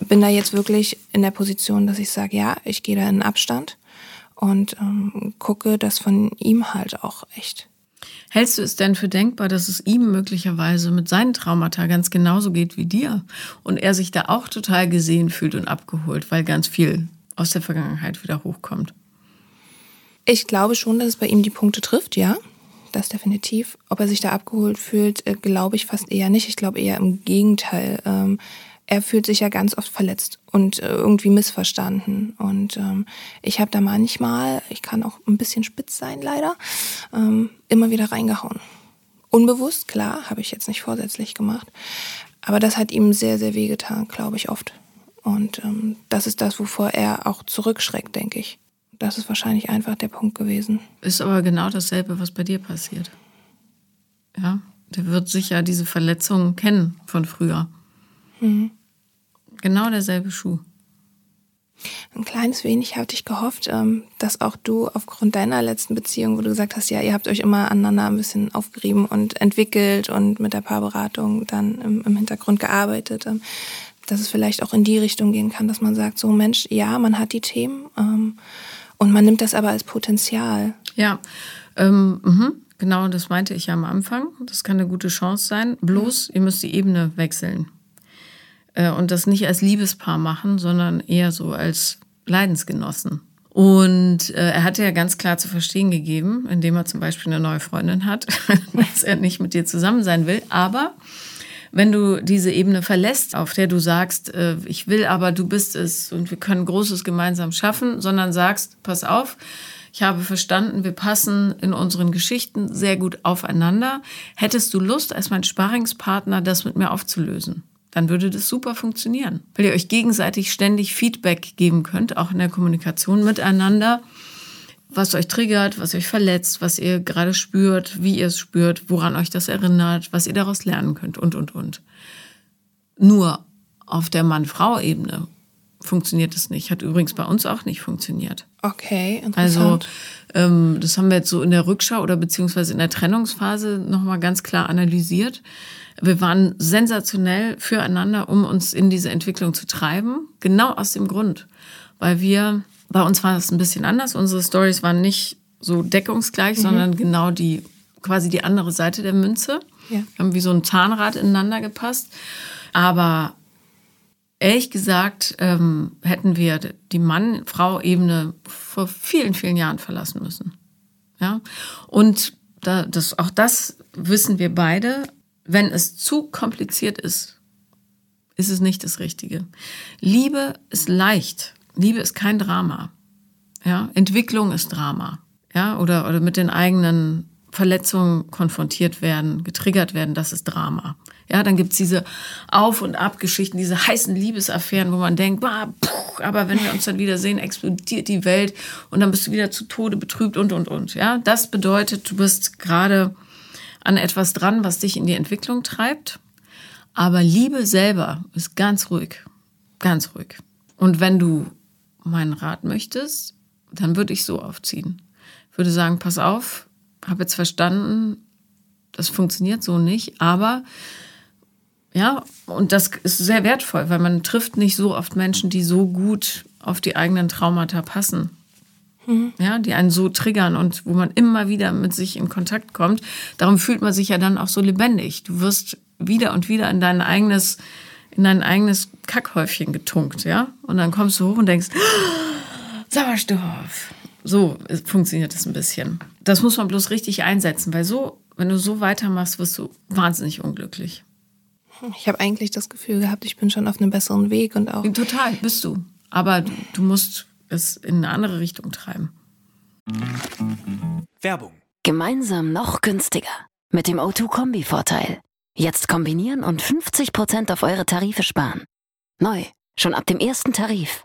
bin da jetzt wirklich in der Position, dass ich sage, ja, ich gehe da in Abstand und ähm, gucke, dass von ihm halt auch echt. Hältst du es denn für denkbar, dass es ihm möglicherweise mit seinen Traumata ganz genauso geht wie dir und er sich da auch total gesehen fühlt und abgeholt, weil ganz viel aus der Vergangenheit wieder hochkommt? Ich glaube schon, dass es bei ihm die Punkte trifft, ja. Das definitiv. Ob er sich da abgeholt fühlt, äh, glaube ich fast eher nicht. Ich glaube eher im Gegenteil. Ähm, er fühlt sich ja ganz oft verletzt und äh, irgendwie missverstanden. Und ähm, ich habe da manchmal, ich kann auch ein bisschen spitz sein leider, ähm, immer wieder reingehauen. Unbewusst, klar, habe ich jetzt nicht vorsätzlich gemacht. Aber das hat ihm sehr, sehr wehgetan, glaube ich, oft. Und ähm, das ist das, wovor er auch zurückschreckt, denke ich. Das ist wahrscheinlich einfach der Punkt gewesen. Ist aber genau dasselbe, was bei dir passiert. Ja, der wird sicher diese Verletzungen kennen von früher. Mhm. Genau derselbe Schuh. Ein kleines wenig hatte ich gehofft, ähm, dass auch du aufgrund deiner letzten Beziehung, wo du gesagt hast, ja, ihr habt euch immer aneinander ein bisschen aufgerieben und entwickelt und mit der Paarberatung dann im Hintergrund gearbeitet, ähm, dass es vielleicht auch in die Richtung gehen kann, dass man sagt, so Mensch, ja, man hat die Themen ähm, und man nimmt das aber als Potenzial. Ja, ähm, mh, genau, das meinte ich ja am Anfang. Das kann eine gute Chance sein. Bloß, ihr müsst die Ebene wechseln. Äh, und das nicht als Liebespaar machen, sondern eher so als Leidensgenossen. Und äh, er hatte ja ganz klar zu verstehen gegeben, indem er zum Beispiel eine neue Freundin hat, dass er nicht mit dir zusammen sein will. Aber wenn du diese Ebene verlässt, auf der du sagst, äh, ich will aber, du bist es und wir können Großes gemeinsam schaffen, sondern sagst, pass auf, ich habe verstanden, wir passen in unseren Geschichten sehr gut aufeinander. Hättest du Lust, als mein Sparingspartner das mit mir aufzulösen? Dann würde das super funktionieren, weil ihr euch gegenseitig ständig Feedback geben könnt, auch in der Kommunikation miteinander was euch triggert, was euch verletzt, was ihr gerade spürt, wie ihr es spürt, woran euch das erinnert, was ihr daraus lernen könnt und, und, und. Nur auf der Mann-Frau-Ebene funktioniert es nicht. Hat übrigens bei uns auch nicht funktioniert. Okay, interessant. Also ähm, das haben wir jetzt so in der Rückschau oder beziehungsweise in der Trennungsphase nochmal ganz klar analysiert. Wir waren sensationell füreinander, um uns in diese Entwicklung zu treiben. Genau aus dem Grund, weil wir bei uns war es ein bisschen anders. Unsere Stories waren nicht so deckungsgleich, mhm. sondern genau die quasi die andere Seite der Münze. Ja. Wir haben wie so ein Zahnrad ineinander gepasst. Aber ehrlich gesagt ähm, hätten wir die Mann-Frau-Ebene vor vielen, vielen Jahren verlassen müssen. Ja. Und da, das, auch das wissen wir beide, wenn es zu kompliziert ist, ist es nicht das Richtige. Liebe ist leicht. Liebe ist kein Drama. Ja, Entwicklung ist Drama. Ja, oder, oder mit den eigenen Verletzungen konfrontiert werden, getriggert werden, das ist Drama. Ja, dann gibt's diese Auf- und Ab-Geschichten, diese heißen Liebesaffären, wo man denkt, bah, puh, aber wenn wir uns dann wieder sehen, explodiert die Welt und dann bist du wieder zu Tode betrübt und, und, und. Ja, das bedeutet, du bist gerade an etwas dran, was dich in die Entwicklung treibt. Aber Liebe selber ist ganz ruhig, ganz ruhig. Und wenn du meinen Rat möchtest, dann würde ich so aufziehen. Ich würde sagen, pass auf, habe jetzt verstanden, das funktioniert so nicht, aber ja, und das ist sehr wertvoll, weil man trifft nicht so oft Menschen, die so gut auf die eigenen Traumata passen. Mhm. Ja, die einen so triggern und wo man immer wieder mit sich in Kontakt kommt. Darum fühlt man sich ja dann auch so lebendig. Du wirst wieder und wieder in dein eigenes, in dein eigenes Kackhäufchen getunkt, ja? Und dann kommst du hoch und denkst, Sauerstoff. So funktioniert das ein bisschen. Das muss man bloß richtig einsetzen, weil so, wenn du so weitermachst, wirst du wahnsinnig unglücklich. Ich habe eigentlich das Gefühl gehabt, ich bin schon auf einem besseren Weg und auch. Total, bist du. Aber du, du musst es in eine andere Richtung treiben. Werbung. Gemeinsam noch günstiger. Mit dem O2-Kombi-Vorteil. Jetzt kombinieren und 50% auf eure Tarife sparen. Neu, schon ab dem ersten Tarif.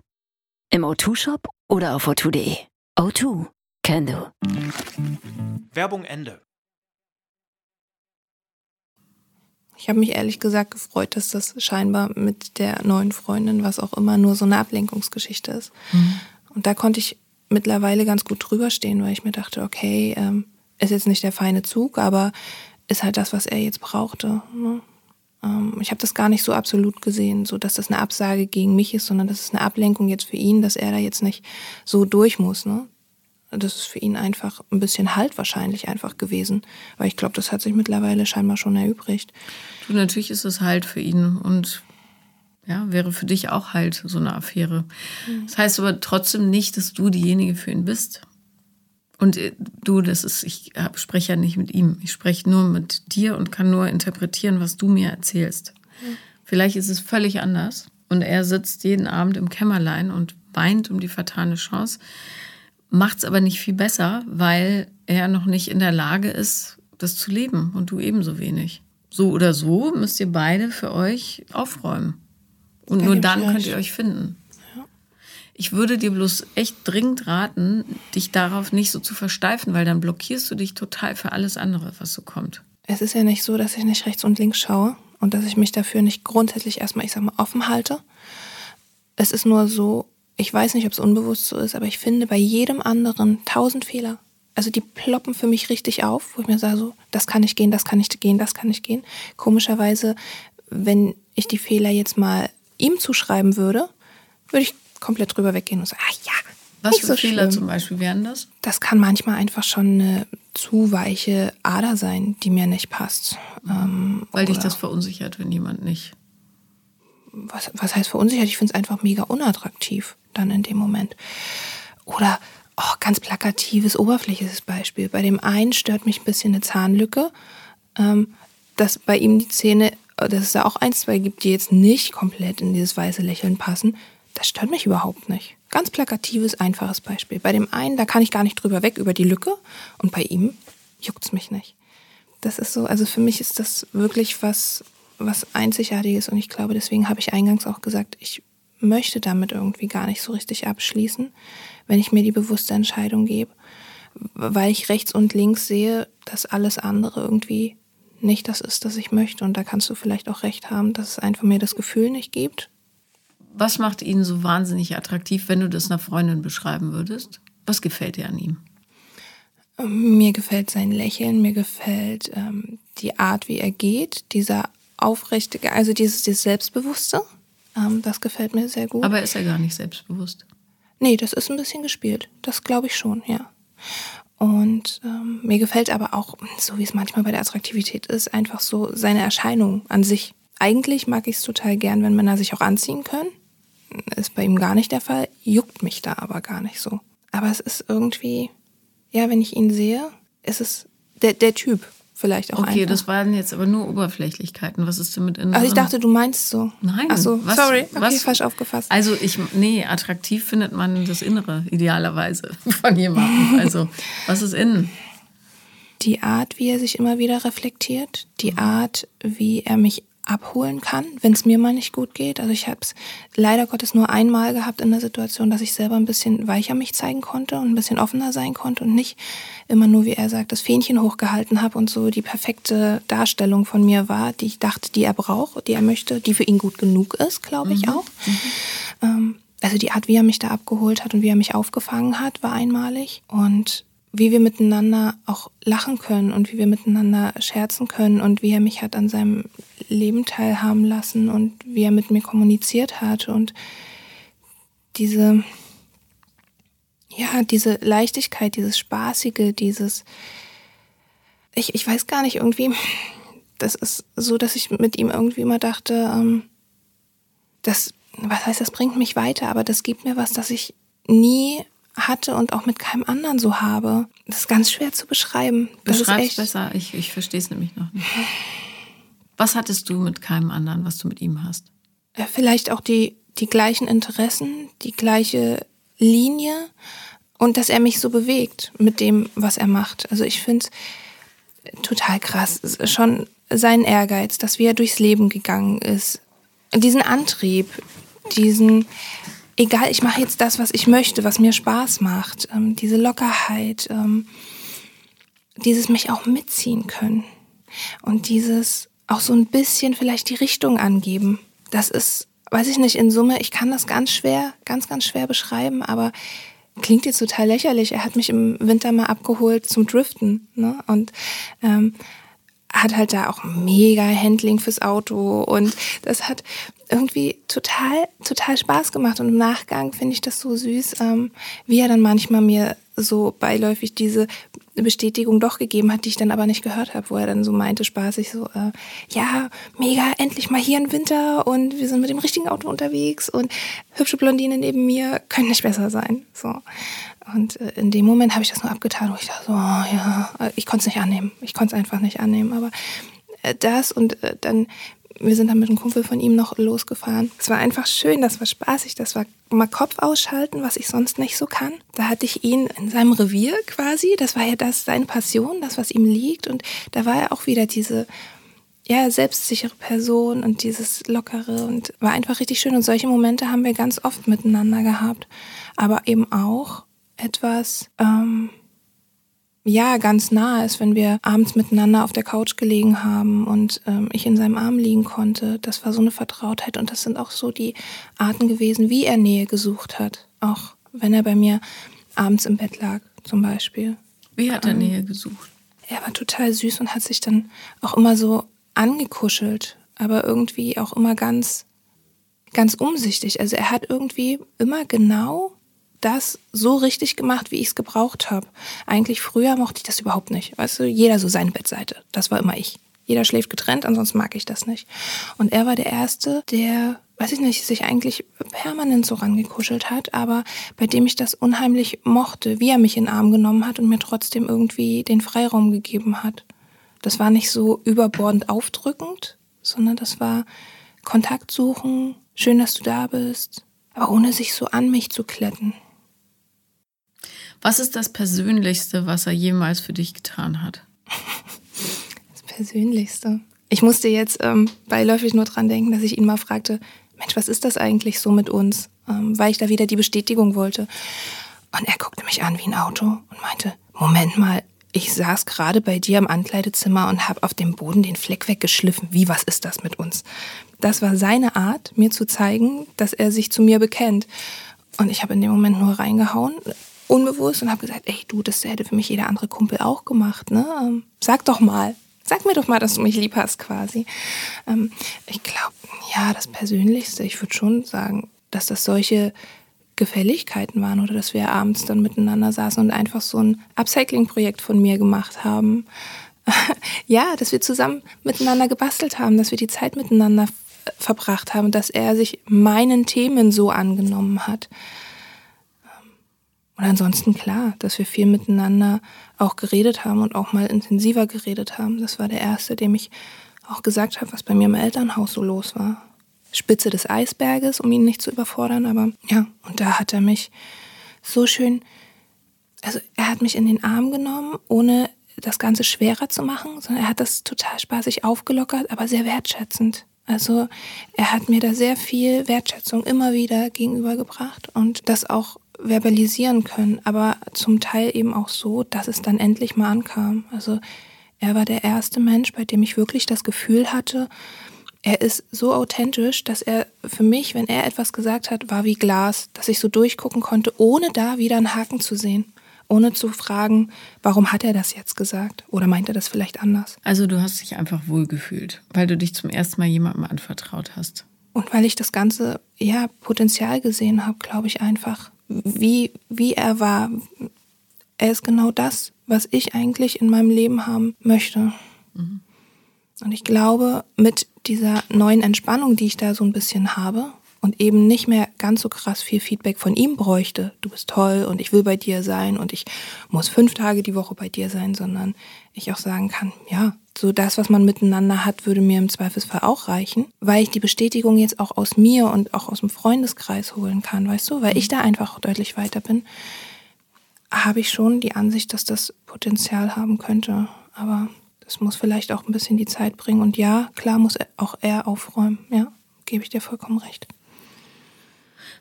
Im O2-Shop oder auf o2.de. O2, can do. Werbung Ende. Ich habe mich ehrlich gesagt gefreut, dass das scheinbar mit der neuen Freundin, was auch immer, nur so eine Ablenkungsgeschichte ist. Mhm. Und da konnte ich mittlerweile ganz gut drüber stehen, weil ich mir dachte, okay, ähm, ist jetzt nicht der feine Zug, aber ist halt das, was er jetzt brauchte. Ne? Ähm, ich habe das gar nicht so absolut gesehen, so dass das eine Absage gegen mich ist, sondern das ist eine Ablenkung jetzt für ihn, dass er da jetzt nicht so durch muss. Ne? Das ist für ihn einfach ein bisschen Halt wahrscheinlich einfach gewesen, weil ich glaube, das hat sich mittlerweile scheinbar schon erübrigt. Du, natürlich ist es Halt für ihn und ja, wäre für dich auch halt so eine Affäre. Mhm. Das heißt aber trotzdem nicht, dass du diejenige für ihn bist. Und äh, du, das ist, ich spreche ja nicht mit ihm. Ich spreche nur mit dir und kann nur interpretieren, was du mir erzählst. Mhm. Vielleicht ist es völlig anders. Und er sitzt jeden Abend im Kämmerlein und weint um die vertane Chance, macht es aber nicht viel besser, weil er noch nicht in der Lage ist, das zu leben und du ebenso wenig. So oder so müsst ihr beide für euch aufräumen. Und nur dann könnt ihr euch finden. Ich würde dir bloß echt dringend raten, dich darauf nicht so zu versteifen, weil dann blockierst du dich total für alles andere, was so kommt. Es ist ja nicht so, dass ich nicht rechts und links schaue und dass ich mich dafür nicht grundsätzlich erstmal, ich sag mal, offen halte. Es ist nur so, ich weiß nicht, ob es unbewusst so ist, aber ich finde bei jedem anderen tausend Fehler. Also die ploppen für mich richtig auf, wo ich mir sage, so, das kann nicht gehen, das kann nicht gehen, das kann nicht gehen. Komischerweise, wenn ich die Fehler jetzt mal ihm zuschreiben würde, würde ich komplett drüber weggehen und sagen, ach ja. Was für so Fehler schlimm. zum Beispiel wären das? Das kann manchmal einfach schon eine zu weiche Ader sein, die mir nicht passt. Ähm, Weil dich das verunsichert, wenn jemand nicht. Was, was heißt verunsichert? Ich finde es einfach mega unattraktiv dann in dem Moment. Oder oh, ganz plakatives, oberflächliches Beispiel. Bei dem einen stört mich ein bisschen eine Zahnlücke, ähm, dass bei ihm die Zähne, dass es da auch ein, zwei gibt, die jetzt nicht komplett in dieses weiße Lächeln passen. Das stört mich überhaupt nicht. Ganz plakatives, einfaches Beispiel. Bei dem einen, da kann ich gar nicht drüber weg über die Lücke und bei ihm juckt's mich nicht. Das ist so, also für mich ist das wirklich was, was Einzigartiges und ich glaube, deswegen habe ich eingangs auch gesagt, ich möchte damit irgendwie gar nicht so richtig abschließen, wenn ich mir die bewusste Entscheidung gebe, weil ich rechts und links sehe, dass alles andere irgendwie nicht das ist, was ich möchte. Und da kannst du vielleicht auch recht haben, dass es einfach mir das Gefühl nicht gibt. Was macht ihn so wahnsinnig attraktiv, wenn du das einer Freundin beschreiben würdest? Was gefällt dir an ihm? Mir gefällt sein Lächeln, mir gefällt ähm, die Art, wie er geht, dieser aufrechte, also dieses, dieses Selbstbewusste. Ähm, das gefällt mir sehr gut. Aber ist er gar nicht selbstbewusst? Nee, das ist ein bisschen gespielt. Das glaube ich schon, ja. Und ähm, mir gefällt aber auch, so wie es manchmal bei der Attraktivität ist, einfach so seine Erscheinung an sich. Eigentlich mag ich es total gern, wenn Männer sich auch anziehen können. Ist bei ihm gar nicht der Fall, juckt mich da aber gar nicht so. Aber es ist irgendwie, ja, wenn ich ihn sehe, ist es der, der Typ vielleicht auch Okay, einfach. das waren jetzt aber nur Oberflächlichkeiten. Was ist denn mit innen? Also ich dachte, du meinst so. Nein. Ach so, was- sorry, okay, was- falsch aufgefasst. Also ich, nee, attraktiv findet man das Innere idealerweise von jemandem. Also was ist innen? die Art, wie er sich immer wieder reflektiert, die Art, wie er mich abholen kann, wenn es mir mal nicht gut geht. Also ich habe es leider Gottes nur einmal gehabt in der Situation, dass ich selber ein bisschen weicher mich zeigen konnte und ein bisschen offener sein konnte und nicht immer nur, wie er sagt, das Fähnchen hochgehalten habe und so die perfekte Darstellung von mir war, die ich dachte, die er braucht, die er möchte, die für ihn gut genug ist, glaube ich auch. Ähm, also die Art, wie er mich da abgeholt hat und wie er mich aufgefangen hat, war einmalig. Und wie wir miteinander auch lachen können und wie wir miteinander scherzen können und wie er mich hat an seinem Leben teilhaben lassen und wie er mit mir kommuniziert hat und diese, ja, diese Leichtigkeit, dieses Spaßige, dieses, ich, ich weiß gar nicht, irgendwie, das ist so, dass ich mit ihm irgendwie immer dachte, ähm, das, was heißt, das bringt mich weiter, aber das gibt mir was, das ich nie hatte und auch mit keinem anderen so habe. Das ist ganz schwer zu beschreiben. Beschreib's besser. Ich, ich verstehe es nämlich noch nicht. Was hattest du mit keinem anderen, was du mit ihm hast? Vielleicht auch die, die gleichen Interessen, die gleiche Linie und dass er mich so bewegt mit dem, was er macht. Also ich finde es total krass. Schon sein Ehrgeiz, dass wie er durchs Leben gegangen ist. Diesen Antrieb, diesen, egal, ich mache jetzt das, was ich möchte, was mir Spaß macht. Ähm, diese Lockerheit, ähm, dieses mich auch mitziehen können. Und dieses auch so ein bisschen vielleicht die Richtung angeben. Das ist, weiß ich nicht, in Summe, ich kann das ganz schwer, ganz, ganz schwer beschreiben, aber klingt jetzt total lächerlich. Er hat mich im Winter mal abgeholt zum Driften. Ne? Und ähm, hat halt da auch mega Handling fürs Auto und das hat irgendwie total, total Spaß gemacht. Und im Nachgang finde ich das so süß, ähm, wie er dann manchmal mir so beiläufig diese Bestätigung doch gegeben hat, die ich dann aber nicht gehört habe, wo er dann so meinte, spaßig so, äh, ja, mega, endlich mal hier im Winter und wir sind mit dem richtigen Auto unterwegs und hübsche Blondine neben mir können nicht besser sein. So. Und äh, in dem Moment habe ich das nur abgetan, wo ich dachte, so, oh, ja, äh, ich konnte es nicht annehmen. Ich konnte es einfach nicht annehmen. Aber äh, das und äh, dann, wir sind dann mit einem Kumpel von ihm noch losgefahren. Es war einfach schön, das war spaßig, das war mal Kopf ausschalten, was ich sonst nicht so kann. Da hatte ich ihn in seinem Revier quasi, das war ja das seine Passion, das, was ihm liegt. Und da war er auch wieder diese ja, selbstsichere Person und dieses Lockere und war einfach richtig schön. Und solche Momente haben wir ganz oft miteinander gehabt. Aber eben auch etwas, ähm, ja, ganz nah ist, wenn wir abends miteinander auf der Couch gelegen haben und ähm, ich in seinem Arm liegen konnte. Das war so eine Vertrautheit und das sind auch so die Arten gewesen, wie er Nähe gesucht hat. Auch wenn er bei mir abends im Bett lag, zum Beispiel. Wie hat er Nähe gesucht? Er war total süß und hat sich dann auch immer so angekuschelt, aber irgendwie auch immer ganz, ganz umsichtig. Also er hat irgendwie immer genau das so richtig gemacht, wie ich es gebraucht habe. Eigentlich früher mochte ich das überhaupt nicht. Weißt du, jeder so seine Bettseite. Das war immer ich. Jeder schläft getrennt, ansonsten mag ich das nicht. Und er war der Erste, der, weiß ich nicht, sich eigentlich permanent so rangekuschelt hat, aber bei dem ich das unheimlich mochte, wie er mich in den Arm genommen hat und mir trotzdem irgendwie den Freiraum gegeben hat. Das war nicht so überbordend aufdrückend, sondern das war Kontakt suchen, schön, dass du da bist, aber ohne sich so an mich zu kletten. Was ist das Persönlichste, was er jemals für dich getan hat? Das Persönlichste. Ich musste jetzt ähm, beiläufig nur dran denken, dass ich ihn mal fragte, Mensch, was ist das eigentlich so mit uns? Ähm, weil ich da wieder die Bestätigung wollte. Und er guckte mich an wie ein Auto und meinte, Moment mal, ich saß gerade bei dir im Ankleidezimmer und habe auf dem Boden den Fleck weggeschliffen. Wie, was ist das mit uns? Das war seine Art, mir zu zeigen, dass er sich zu mir bekennt. Und ich habe in dem Moment nur reingehauen, unbewusst, und habe gesagt, ey, du, das hätte für mich jeder andere Kumpel auch gemacht. Ne? Ähm, Sag doch mal. Sag mir doch mal, dass du mich lieb hast, quasi. Ähm, ich glaube, ja, das Persönlichste, ich würde schon sagen, dass das solche Gefälligkeiten waren oder dass wir abends dann miteinander saßen und einfach so ein Upcycling-Projekt von mir gemacht haben. ja, dass wir zusammen miteinander gebastelt haben, dass wir die Zeit miteinander f- verbracht haben, dass er sich meinen Themen so angenommen hat. Und ansonsten klar, dass wir viel miteinander auch geredet haben und auch mal intensiver geredet haben. Das war der erste, dem ich auch gesagt habe, was bei mir im Elternhaus so los war. Spitze des Eisberges, um ihn nicht zu überfordern, aber ja, und da hat er mich so schön, also er hat mich in den Arm genommen, ohne das Ganze schwerer zu machen, sondern er hat das total spaßig aufgelockert, aber sehr wertschätzend. Also er hat mir da sehr viel Wertschätzung immer wieder gegenübergebracht und das auch verbalisieren können, aber zum Teil eben auch so, dass es dann endlich mal ankam. Also er war der erste Mensch, bei dem ich wirklich das Gefühl hatte, er ist so authentisch, dass er für mich, wenn er etwas gesagt hat, war wie Glas, dass ich so durchgucken konnte, ohne da wieder einen Haken zu sehen. Ohne zu fragen, warum hat er das jetzt gesagt? Oder meint er das vielleicht anders? Also du hast dich einfach wohlgefühlt, weil du dich zum ersten Mal jemandem anvertraut hast. Und weil ich das ganze ja, Potenzial gesehen habe, glaube ich einfach, wie, wie er war. Er ist genau das, was ich eigentlich in meinem Leben haben möchte. Mhm. Und ich glaube, mit dieser neuen Entspannung, die ich da so ein bisschen habe und eben nicht mehr ganz so krass viel Feedback von ihm bräuchte, du bist toll und ich will bei dir sein und ich muss fünf Tage die Woche bei dir sein, sondern ich auch sagen kann, ja, so das, was man miteinander hat, würde mir im Zweifelsfall auch reichen, weil ich die Bestätigung jetzt auch aus mir und auch aus dem Freundeskreis holen kann, weißt du, weil ich da einfach deutlich weiter bin, habe ich schon die Ansicht, dass das Potenzial haben könnte. Aber das muss vielleicht auch ein bisschen die Zeit bringen. Und ja, klar muss auch er aufräumen. Ja, gebe ich dir vollkommen recht.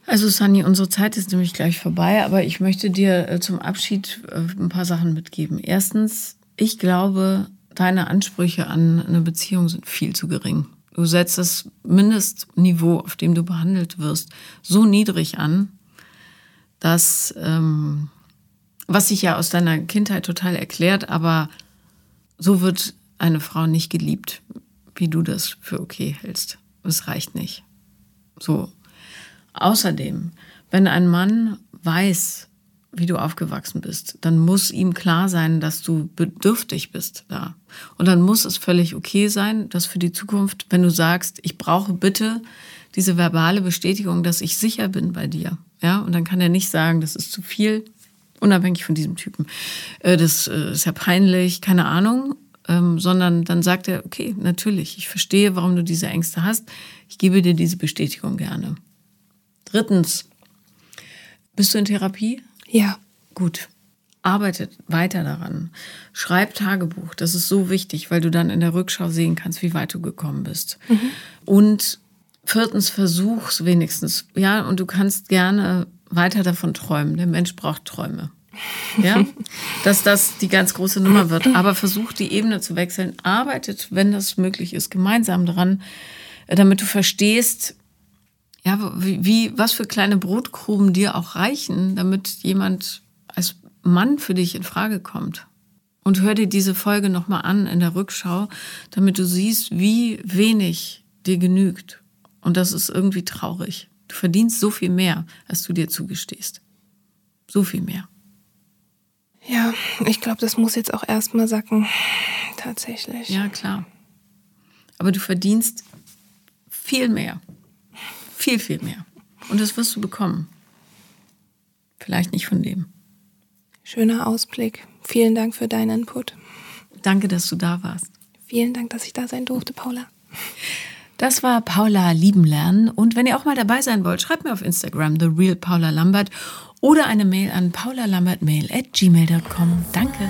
Also Sunny, unsere Zeit ist nämlich gleich vorbei, aber ich möchte dir äh, zum Abschied äh, ein paar Sachen mitgeben. Erstens, ich glaube, deine Ansprüche an eine Beziehung sind viel zu gering. Du setzt das Mindestniveau, auf dem du behandelt wirst, so niedrig an, dass, ähm, was sich ja aus deiner Kindheit total erklärt, aber so wird eine Frau nicht geliebt, wie du das für okay hältst. Es reicht nicht. So. Außerdem, wenn ein Mann weiß, wie du aufgewachsen bist, dann muss ihm klar sein, dass du bedürftig bist da. Und dann muss es völlig okay sein, dass für die Zukunft, wenn du sagst, ich brauche bitte diese verbale Bestätigung, dass ich sicher bin bei dir. Ja, und dann kann er nicht sagen, das ist zu viel, unabhängig von diesem Typen. Äh, das äh, ist ja peinlich, keine Ahnung. Ähm, sondern dann sagt er, okay, natürlich, ich verstehe, warum du diese Ängste hast. Ich gebe dir diese Bestätigung gerne. Drittens, bist du in Therapie? Ja. Gut. Arbeitet weiter daran. Schreib Tagebuch. Das ist so wichtig, weil du dann in der Rückschau sehen kannst, wie weit du gekommen bist. Mhm. Und viertens, versuch's wenigstens. Ja, und du kannst gerne weiter davon träumen. Der Mensch braucht Träume. Ja, dass das die ganz große Nummer wird. Aber versucht die Ebene zu wechseln. Arbeitet, wenn das möglich ist, gemeinsam daran, damit du verstehst, ja, wie, wie, was für kleine Brotkrumen dir auch reichen, damit jemand als Mann für dich in Frage kommt. Und hör dir diese Folge nochmal an in der Rückschau, damit du siehst, wie wenig dir genügt. Und das ist irgendwie traurig. Du verdienst so viel mehr, als du dir zugestehst. So viel mehr. Ja, ich glaube, das muss jetzt auch erstmal sacken. Tatsächlich. Ja, klar. Aber du verdienst viel mehr. Viel, viel mehr. Und das wirst du bekommen. Vielleicht nicht von dem. Schöner Ausblick. Vielen Dank für deinen Input. Danke, dass du da warst. Vielen Dank, dass ich da sein durfte, Paula. Das war Paula lieben lernen. Und wenn ihr auch mal dabei sein wollt, schreibt mir auf Instagram, The Real Paula Lambert oder eine Mail an paulalambertmail at gmail.com. Danke.